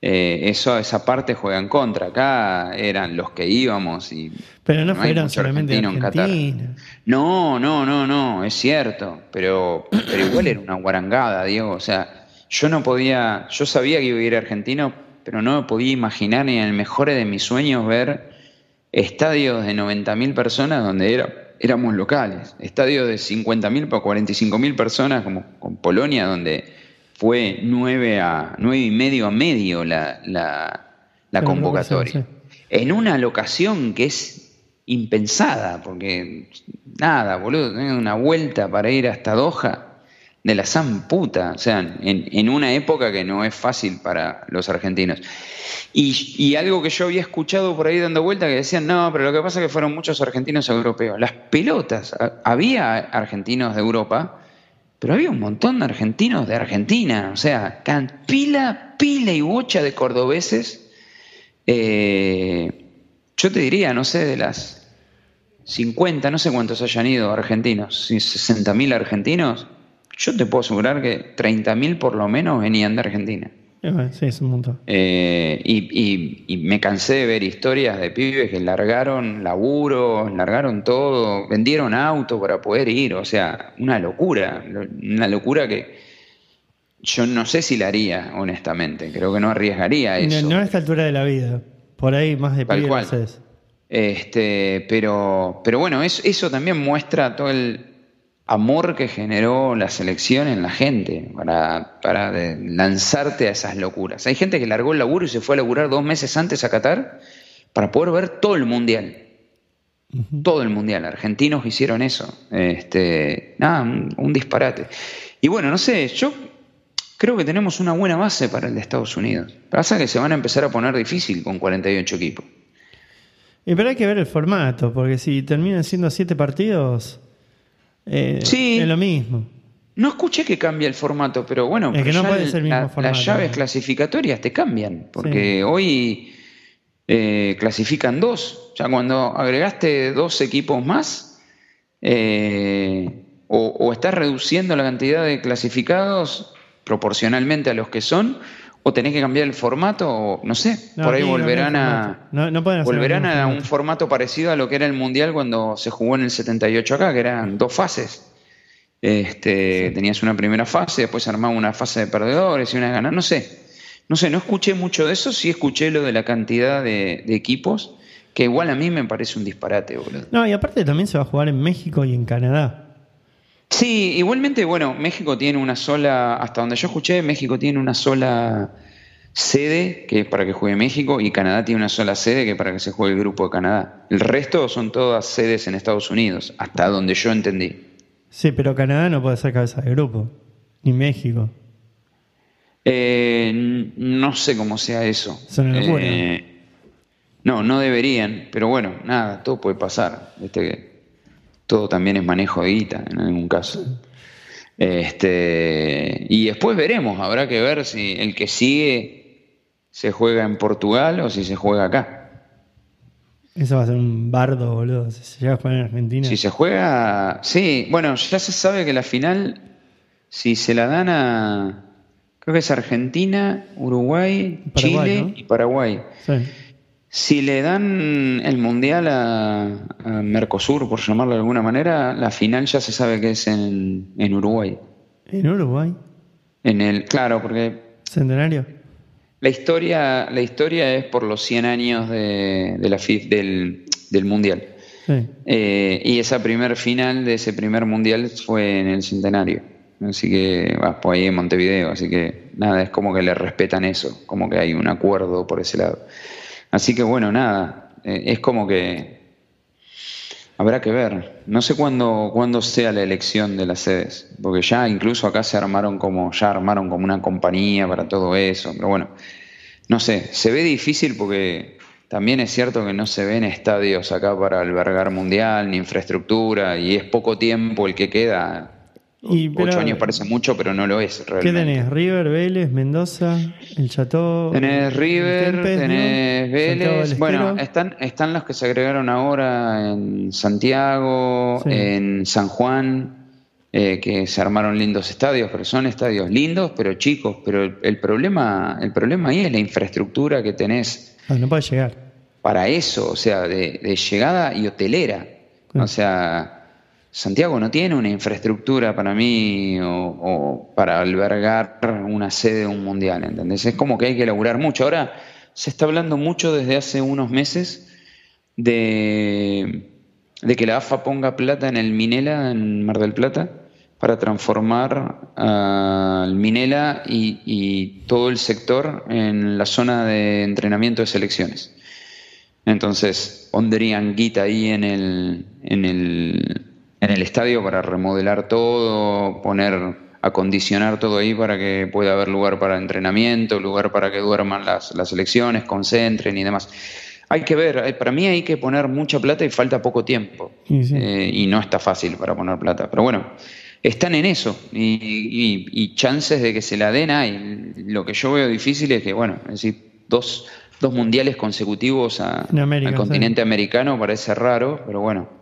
eh, eso, esa parte juega en contra. Acá eran los que íbamos y. Pero no, fueron solamente en Argentina. No, no, no, no, es cierto. Pero, pero igual era una guarangada, Diego. O sea, yo no podía. Yo sabía que iba a ir a argentino, pero no me podía imaginar ni en el mejor de mis sueños ver estadios de 90.000 personas donde era, éramos locales. Estadios de 50.000 para 45.000 personas, como con Polonia, donde fue nueve a nueve y medio a medio la, la, convocatoria. En una locación que es impensada, porque nada, boludo, una vuelta para ir hasta Doha de la san puta, o sea, en, en, una época que no es fácil para los argentinos. Y, y, algo que yo había escuchado por ahí dando vuelta que decían, no, pero lo que pasa es que fueron muchos argentinos europeos. Las pelotas, había argentinos de Europa, pero había un montón de argentinos de Argentina, o sea, pila, pila y bocha de cordobeses. Eh, yo te diría, no sé, de las 50, no sé cuántos hayan ido argentinos, 60.000 argentinos, yo te puedo asegurar que 30.000 por lo menos venían de Argentina. Sí, es un montón. Eh, y, me cansé de ver historias de pibes que largaron laburo, largaron todo, vendieron auto para poder ir. O sea, una locura. Una locura que yo no sé si la haría, honestamente. Creo que no arriesgaría eso. No, a esta altura de la vida. Por ahí más de Tal cual. Este, pero, pero bueno, eso también muestra todo el, amor que generó la selección en la gente para, para lanzarte a esas locuras. Hay gente que largó el laburo y se fue a laburar dos meses antes a Qatar para poder ver todo el mundial. Todo el mundial. Argentinos hicieron eso. Este, nada, un, disparate. Y bueno, no sé, yo creo que tenemos una buena base para el de Estados Unidos. Pasa que se van a empezar a poner difícil con 48 equipos. Y pero hay que ver el formato, porque si terminan siendo siete partidos, eh, sí. Es lo mismo. No escuché que cambie el formato, pero bueno, es que no puede ser mismo formato, las llaves clasificatorias te cambian, porque hoy eh, clasifican dos. Ya cuando agregaste dos equipos más, eh, o, estás reduciendo la cantidad de clasificados proporcionalmente a los que son, o tenés que cambiar el formato, o no sé, por ahí volverán a volverán a un formato parecido a lo que era el Mundial cuando se jugó en el 78 acá, que eran dos fases. Este, Tenías una primera fase, después armaba una fase de perdedores y una de ganar, no sé. No sé, no escuché mucho de eso, sí escuché lo de la cantidad de, equipos, que igual a mí me parece un disparate, boludo. No, y aparte también se va a jugar en México y en Canadá. Sí, igualmente, bueno, México tiene una sola, hasta donde yo escuché, México tiene una sola sede que es para que juegue México y Canadá tiene una sola sede que es para que se juegue el grupo de Canadá. El resto son todas sedes en Estados Unidos, hasta donde yo entendí. Sí, pero Canadá no puede ser cabeza de grupo, ni México. Eh, no sé cómo sea eso. Eh, no, no deberían, pero bueno, nada, todo puede pasar. Este, todo también es manejo de guita en algún caso. Este, y después veremos, habrá que ver si el que sigue se juega en Portugal o si se juega acá. Eso va a ser un bardo, boludo. Si se llega a jugar en Argentina. Si se juega. Sí, bueno, ya se sabe que la final, si se la dan a. Creo que es Argentina, Uruguay, Chile y Paraguay. Sí. Si le dan el mundial a, Mercosur, por llamarlo de alguna manera, la final ya se sabe que es en, Uruguay. ¿En Uruguay? En el, claro, porque. ¿Centenario? La historia, la historia es por los 100 años de, la FIF del, mundial. Sí. Eh, y esa primer final de ese primer mundial fue en el centenario. Así que, va, pues ahí en Montevideo. Así que, nada, es como que le respetan eso, como que hay un acuerdo por ese lado. Así que bueno, nada, eh, es como que habrá que ver. No sé cuándo, cuándo sea la elección de las sedes, porque ya incluso acá se armaron como, ya armaron como una compañía para todo eso, pero bueno, no sé, se ve difícil porque también es cierto que no se ven estadios acá para albergar mundial ni infraestructura y es poco tiempo el que queda Ocho años parece mucho, pero no lo es realmente. ¿Qué tenés? River, Vélez, Mendoza, el Chateau. Tenés River, tenés Vélez. Bueno, están, están los que se agregaron ahora en Santiago, en San Juan, eh, que se armaron lindos estadios, pero son estadios lindos, pero chicos. Pero el, problema, el problema ahí es la infraestructura que tenés. Ah, no puede llegar. Para eso, o sea, de, llegada y hotelera. O sea, Santiago no tiene una infraestructura para mí o, para albergar una sede de un mundial, ¿entendés? Es como que hay que elaborar mucho. Ahora se está hablando mucho desde hace unos meses de, que la AFA ponga plata en el Minela, en Mar del Plata, para transformar al Minela y, todo el sector en la zona de entrenamiento de selecciones. Entonces pondrían guita ahí en el, en el, en el estadio para remodelar todo, poner, acondicionar todo ahí para que pueda haber lugar para entrenamiento, lugar para que duerman las, las selecciones, concentren y demás. Hay que ver, para mí hay que poner mucha plata y falta poco tiempo. Eh, y no está fácil para poner plata. Pero bueno, están en eso y, chances de que se la den hay. Lo que yo veo difícil es que, bueno, es decir, dos, dos mundiales consecutivos al continente americano parece raro, pero bueno,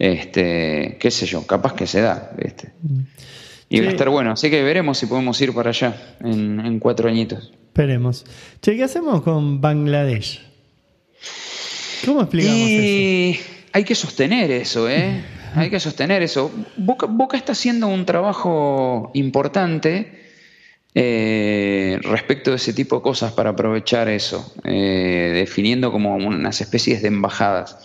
este, qué sé yo, capaz que se da, ¿viste? Y va a estar bueno, así que veremos si podemos ir para allá en, cuatro añitos. Esperemos. Che, ¿qué hacemos con Bangladesh? ¿Cómo explicamos eso? Hay que sostener eso, ¿eh? hay que sostener eso. Boca, está haciendo un trabajo importante eh, respecto de ese tipo de cosas para aprovechar eso, eh, definiendo como unas especies de embajadas.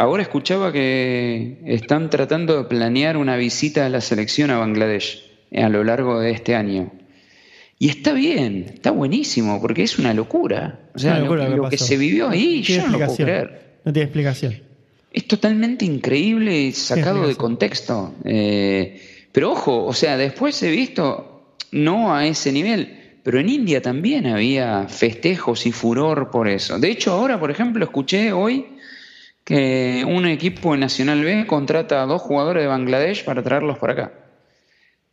Ahora escuchaba que están tratando de planear una visita a la selección a Bangladesh a lo largo de este año. Y está bien, está buenísimo, porque es una locura. O sea, lo, que, se vivió ahí, yo no lo puedo creer. No tiene explicación es totalmente increíble y sacado de contexto. Eh, pero ojo, o sea, después he visto, no a ese nivel, pero en India también había festejos y furor por eso. De hecho, ahora, por ejemplo, escuché hoy que un equipo Nacional B contrata a dos jugadores de Bangladesh para traerlos para acá.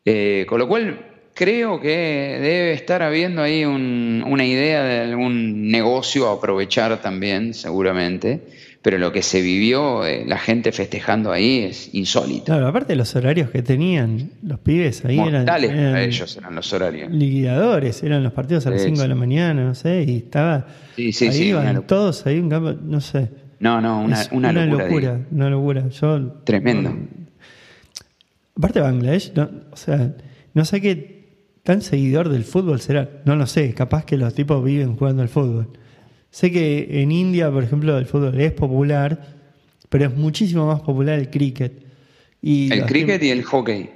Eh, con lo cual, creo que debe estar habiendo ahí una idea de algún negocio a aprovechar también, seguramente pero lo que se vivió, eh, la gente festejando ahí es insólito. Claro, aparte de los horarios que tenían los pibes ahí eran, para ellos eran los horarios. Liquidadores, eran los partidos a las 5 de la mañana, no sé, y estaba sí, sí, ahí iban todos ahí un campo, no sé. No, no, una, una, una locura. una locura. Yo, Tremendo. aparte de Bangladesh, o sea, no sé qué tan seguidor del fútbol será, no lo sé, capaz que los tipos viven jugando al fútbol. Sé que en India, por ejemplo, el fútbol es popular, pero es muchísimo más popular el cricket. Y el cricket y el hockey.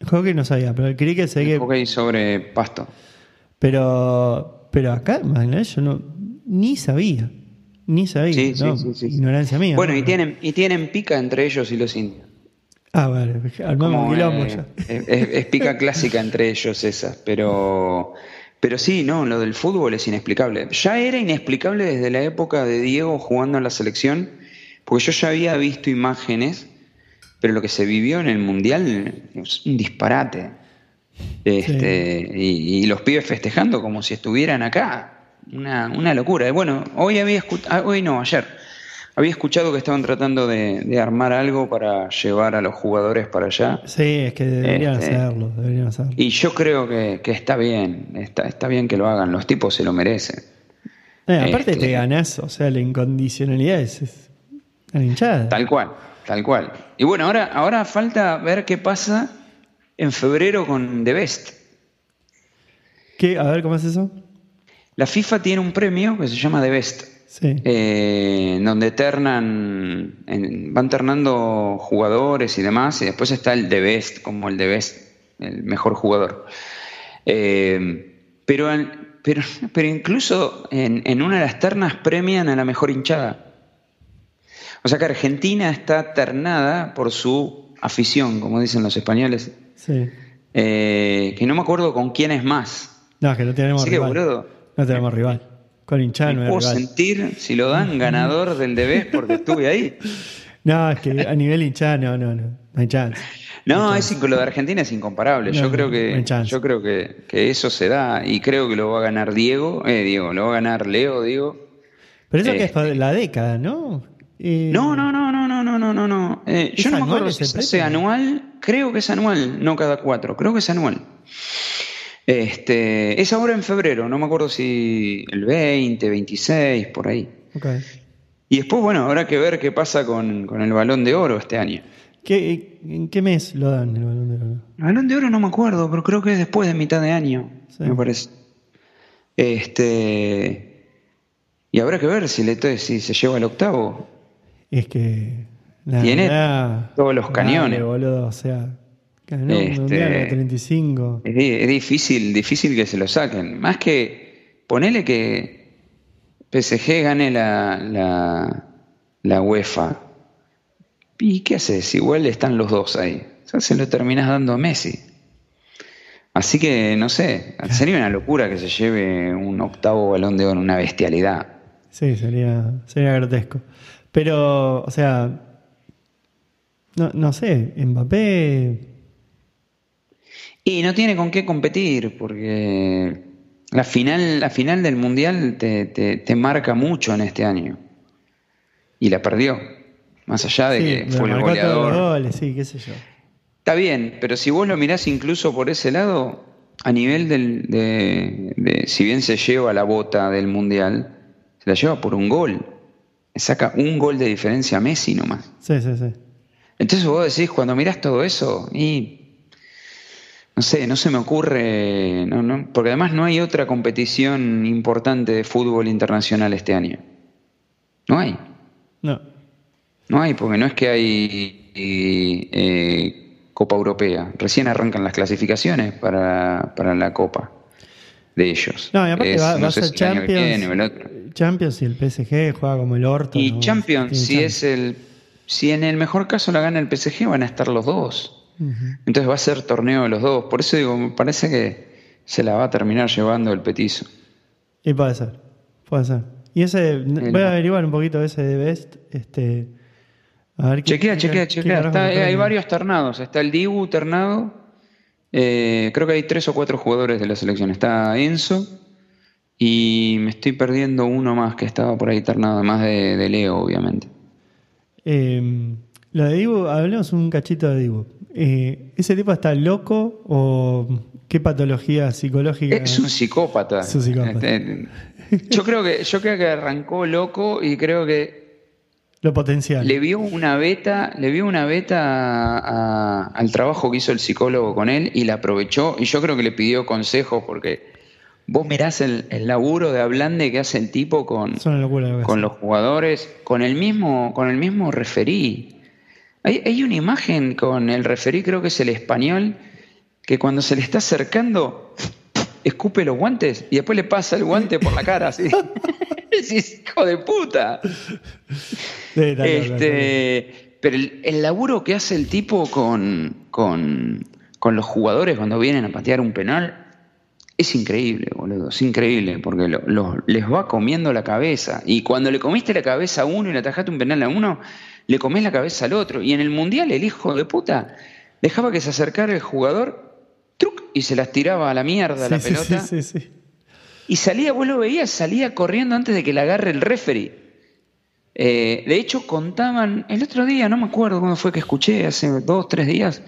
El hockey no sabía, pero el cricket sé el hockey sobre pasto. Pero, pero acá en Bangladesh yo no, ni sabía. Ni sabía. Sí, sí, sí, Ignorancia mía. Bueno, y, tienen, y tienen pica entre ellos y los indios. Ah, vale, armamos quilombo ya. es, pica clásica entre ellos esas, pero pero sí, no, lo del fútbol es inexplicable. Ya era inexplicable desde la época de Diego jugando en la selección, porque yo ya había visto imágenes, pero lo que se vivió en el Mundial es un disparate. Este, y, los pibes festejando como si estuvieran acá. Una, una locura. Bueno, hoy había escuchado, ah, hoy no, ayer había escuchado que estaban tratando de, armar algo para llevar a los jugadores para allá. Sí, es que deberían este, hacerlo, deberían hacerlo. Y yo creo que, está bien, está, está, bien que lo hagan, los tipos se lo merecen. Eh, aparte te este, ganás, o sea, la incondicionalidad es, la hinchada. Tal cual, tal cual. Y bueno, ahora, ahora falta ver qué pasa en febrero con The Best. ¿Qué? A ver, ¿cómo es eso? La FIFA tiene un premio que se llama The Best eh, donde ternan, van ternando jugadores y demás, y después está el de best, como el de best, el mejor jugador. Eh, pero, pero, pero incluso en, en, una de las ternas premian a la mejor hinchada. O sea que Argentina está ternada por su afición, como dicen los españoles. Eh, que no me acuerdo con quién es más. No, que no tenemos rival. No tenemos rival. Con hinchano. puedo sentir si lo dan ganador del Debes porque estuve ahí. No, es que a nivel hinchano, no, no, no, hay chance. No, es, lo de Argentina es incomparable. yo creo que yo creo que, eso se da y creo que lo va a ganar Diego, eh, Diego, lo va a ganar Leo, Diego. Pero eso que es este. la década, ¿no? Eh, no, no, no, no, no, no, no, no, no. Eh, yo no me acuerdo si es anual, creo que es anual, no cada cuatro, creo que es anual. Este, es ahora en febrero, no me acuerdo si el 20, 26, por ahí. Okay. Y después, bueno, habrá que ver qué pasa con, el balón de oro este año. ¿Qué, ¿En qué mes lo dan el balón de oro? El balón de oro no me acuerdo, pero creo que es después de mitad de año, me parece. Este, y habrá que ver si, le, si se lleva el octavo. Es que. Tiene todos los cañones. boludo, o sea. Este, 35. Es, difícil, difícil que se lo saquen. Más que ponele que PSG gane la, la, la UEFA. ¿Y qué haces? Igual están los dos ahí. O sea, se lo terminas dando a Messi. Así que, no sé, sería una locura que se lleve un octavo balón de oro, una bestialidad. Sí, sería, sería grotesco. Pero, o sea, no, no sé, Mbappé... Y no tiene con qué competir, porque la final, la final del Mundial te, te, marca mucho en este año. Y la perdió. Más allá de que fue el goleador. sí, qué sé yo. Está bien, pero si vos lo mirás incluso por ese lado, a nivel del, de, si bien se lleva la bota del Mundial, se la lleva por un gol. saca un gol de diferencia a Messi nomás. Sí, sí, sí. Entonces vos decís, cuando mirás todo eso, y no sé, no se me ocurre, no, no, porque además no hay otra competición importante de fútbol internacional este año. No hay. No. No hay, porque no es que hay eh, Copa Europea. Recién arrancan las clasificaciones para, la Copa de ellos. No, y aparte va, a ser Champions, Champions y el PSG juega como el orto. Y Champions, si es el si en el mejor caso la gana el PSG, van a estar los dos. Entonces va a ser torneo de los dos. Por eso digo, me parece que se la va a terminar llevando el petizo. Y puede ser, puede ser. Y ese, voy a averiguar un poquito ese de Best, este chequea, chequea, chequea. hay varios ternados. Está el Dibu ternado. Eh, creo que hay tres o cuatro jugadores de la selección. Está Enzo. Y me estoy perdiendo uno más que estaba por ahí ternado, además de, Leo, obviamente. Eh, lo de Dibu, hablemos un cachito de Dibu. Eh, ¿Ese tipo está loco o qué patología psicológica? Es un psicópata. Es un psicópata. Este, yo creo que yo creo que arrancó loco y creo que lo potencial. Le vio una beta, le vio una beta al trabajo que hizo el psicólogo con él y la aprovechó. Y yo creo que le pidió consejos porque vos mirás el, laburo de Ablande que hace el tipo con, con los jugadores, con el mismo, con el mismo referí. Hay, hay una imagen con el referí, creo que es el español, que cuando se le está acercando, escupe los guantes y después le pasa el guante por la cara así. hijo de puta. este, pero el, laburo que hace el tipo con, con, los jugadores cuando vienen a patear un penal es increíble, boludo. Es increíble porque les va comiendo la cabeza. Y cuando le comiste la cabeza a uno y le atajaste un penal a uno, le comés la cabeza al otro. Y en el mundial, el hijo de puta dejaba que se acercara el jugador truc, y se las tiraba a la mierda la pelota. Sí, sí, sí. Y salía, vos lo veías, salía corriendo antes de que le agarre el referee. Eh, de hecho, contaban, el otro día, no me acuerdo cuándo fue que escuché, hace dos, tres días,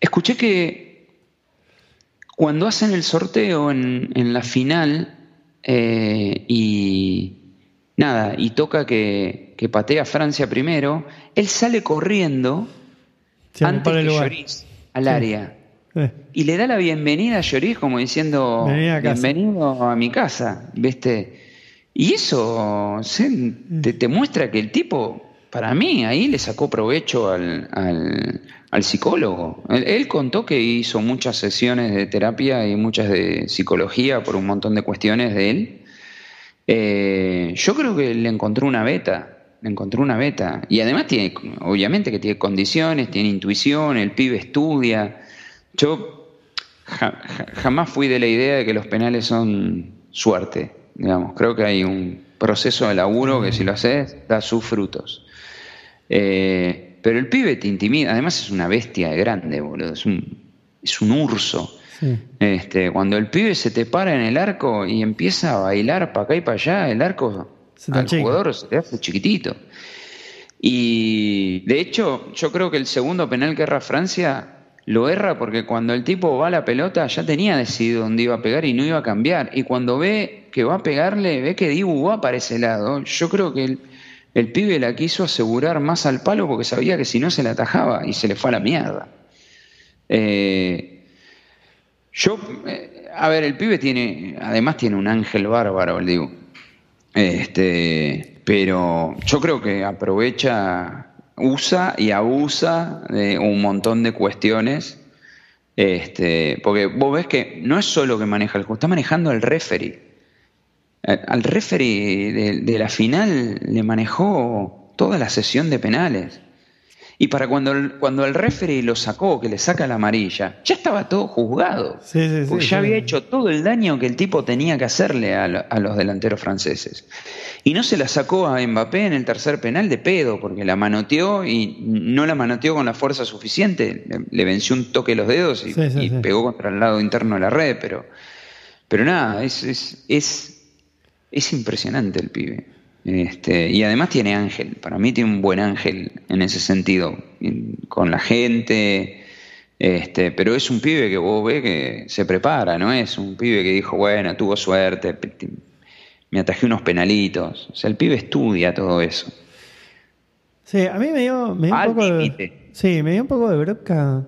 escuché que cuando hacen el sorteo en, la final eh, y nada, y toca que, que, patea Francia primero, él sale corriendo antes que Lloris al área. Y le da la bienvenida a Lloris como diciendo, bienvenido a mi casa, ¿viste? Y eso te, muestra que el tipo, para mí, ahí le sacó provecho al, al, psicólogo. Él, contó que hizo muchas sesiones de terapia y muchas de psicología por un montón de cuestiones de él. Eh, yo creo que le encontró una beta, le encontró una beta. Y además tiene, obviamente que tiene condiciones, tiene intuición, el pibe estudia. Yo jamás fui de la idea de que los penales son suerte, digamos. Creo que hay un proceso de laburo que si lo haces da sus frutos. Eh, pero el pibe te intimida, además es una bestia grande, boludo, es un, es un urso. Este, cuando el pibe se te para en el arco y empieza a bailar para acá y para allá, el arco al jugador se te hace chiquitito. Y de hecho, yo creo que el segundo penal que erra Francia lo erra porque cuando el tipo va a la pelota ya tenía decidido dónde iba a pegar y no iba a cambiar. Y cuando ve que va a pegarle, ve que Dibu va para ese lado. Yo creo que el, pibe la quiso asegurar más al palo porque sabía que si no se la atajaba y se le fue a la mierda. Eh, yo, eh, a ver, el pibe tiene, además tiene un ángel bárbaro, el Dibu. Este, pero yo creo que aprovecha usa y abusa de un montón de cuestiones. Este, porque vos ves que no es solo que maneja el juego, está manejando al referee. Al referee de la final le manejó toda la sesión de penales. Y para cuando el, cuando el referee lo sacó, que le saca la amarilla, ya estaba todo juzgado. porque ya había hecho todo el daño que el tipo tenía que hacerle a, los delanteros franceses. Y no se la sacó a Mbappé en el tercer penal de pedo, porque la manoteó y no la manoteó con la fuerza suficiente. Le, venció un toque los dedos y, pegó contra el lado interno de la red, pero, pero nada, es, es, es, es impresionante el pibe. Este, y además tiene ángel, para mí tiene un buen ángel en ese sentido, con la gente, este, pero es un pibe que vos ves que se prepara, no es un pibe que dijo, bueno, tuvo suerte, me atajé unos penalitos, o sea, el pibe estudia todo eso. Sí, a mí me dio, me dio un poco de, sí, me dio un poco de bronca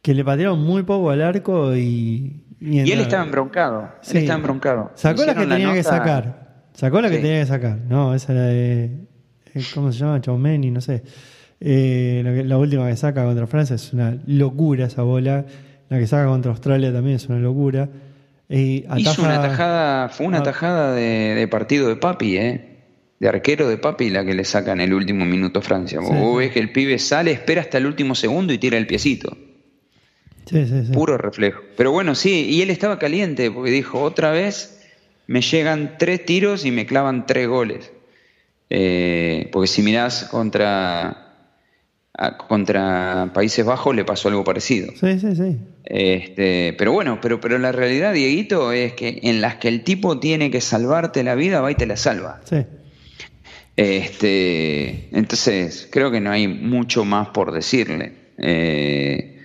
que le patearon muy poco al arco y... Y, él estaba embroncado, él estaba embroncado. Sacó la que tenía que sacar. Sacó la que tenía que sacar. No, esa era de. Eh, ¿Cómo se llama? Chaumeni, no sé. Eh, la, última que saca contra Francia es una locura esa bola. La que saca contra Australia también es una locura. Hizo una tajada, fue una tajada de, partido de papi, ¿eh? De arquero de papi la que le saca en el último minuto Francia. Vos ves que el pibe sale, espera hasta el último segundo y tira el piecito. Sí, sí, sí. Puro reflejo. Pero bueno, sí, y él estaba caliente porque dijo, otra vez me llegan tres tiros y me clavan tres goles. Eh, porque si mirás contra, contra Países Bajos le pasó algo parecido. Sí, sí, sí. Este, pero bueno, pero, pero la realidad, Dieguito, es que en las que el tipo tiene que salvarte la vida, va y te la salva. Sí. Este, entonces, creo que no hay mucho más por decirle. Eh,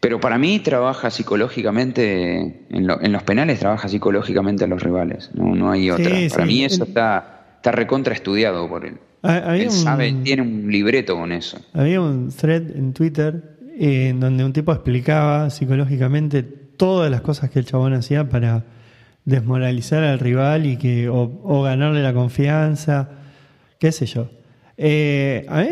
pero para mí trabaja psicológicamente, en, los penales trabaja psicológicamente a los rivales, no, hay otra. para mí eso está, está recontra estudiado por él. Ah, él sabe, tiene un libreto con eso. Había un thread en Twitter eh, en donde un tipo explicaba psicológicamente todas las cosas que el chabón hacía para desmoralizar al rival y que o, ganarle la confianza, qué sé yo. Eh, a mí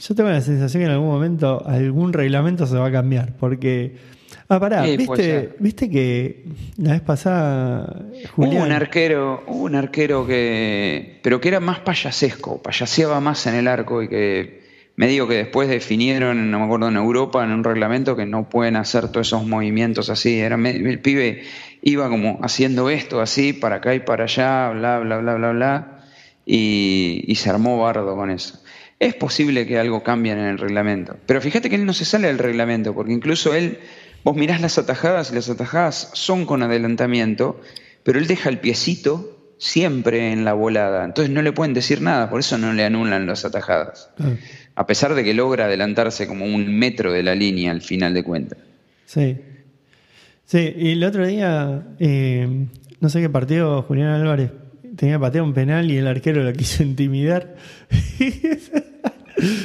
yo tengo la sensación que en algún momento algún reglamento se va a cambiar, porque... Ah, pará, ¿viste, ¿viste que la vez pasada Hubo un arquero, un arquero que... pero que era más payasesco, payaseaba más en el arco y que me digo que después definieron, no me acuerdo, en Europa, en un reglamento que no pueden hacer todos esos movimientos así. Era, el pibe iba como haciendo esto así, para acá y para allá, bla, bla, bla, bla, bla, y, y se armó bardo con eso es posible que algo cambie en el reglamento. Pero fíjate que él no se sale del reglamento, porque incluso él, vos mirás las atajadas y las atajadas son con adelantamiento, pero él deja el piecito siempre en la volada. Entonces no le pueden decir nada, por eso no le anulan las atajadas. A pesar de que logra adelantarse como un metro de la línea al final de cuentas. Sí. Sí, y el otro día, eh, no sé qué partido, Julián Álvarez tenía patear un penal y el arquero lo quiso intimidar.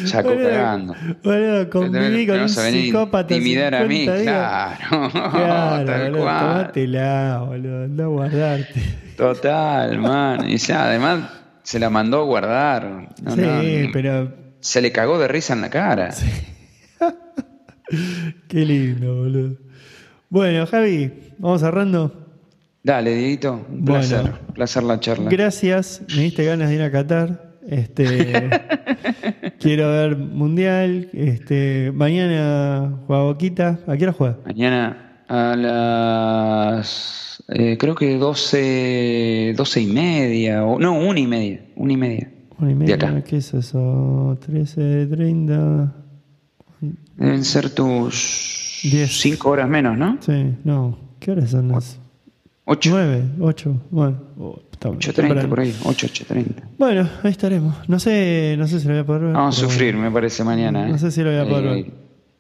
Ya cooperando. Bueno, conviví con un psicópata. Intimidar a mí, claro. Claro, tal boludo, tomátela, boludo, anda a guardarte. Total, man. Y ya, además se la mandó a guardar. sí, pero. Se le cagó de risa en la cara. Sí. Qué lindo, boludo. Bueno, Javi, vamos cerrando. Dale, Dieguito, un placer, placer la charla. Gracias, me diste ganas de ir a Qatar. Este, quiero ver Mundial. Este, mañana juega Boquita. ¿A qué hora juega? Mañana a las. Eh, creo que 12, 12 y media. O, no, una y media. Una y media. Una y media. ¿Qué es eso? 13, 30. Deben ser tus 5 horas menos, ¿no? Sí, no. ¿Qué horas son las? 8. 9, 8, bueno. Oh, está 8.30 temprano. por ahí, 8, 8.30. Bueno, ahí estaremos. No sé, no sé si lo voy a poder ver. Vamos a sufrir, me parece, mañana. ¿eh? No sé si lo voy a poder ver.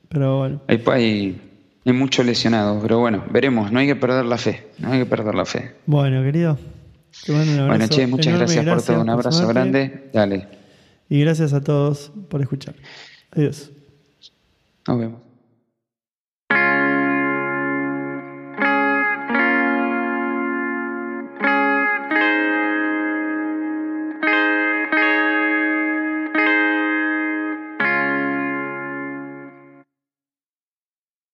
Pero bueno. Hay, hay, hay muchos lesionados, pero bueno, veremos. No hay que perder la fe. No hay que perder la fe. Bueno, querido. Te mando un abrazo. Bueno, che, muchas enorme, gracias, por todo. Un abrazo grande. Dale, Y gracias a todos por escuchar. Adiós. nos vemos.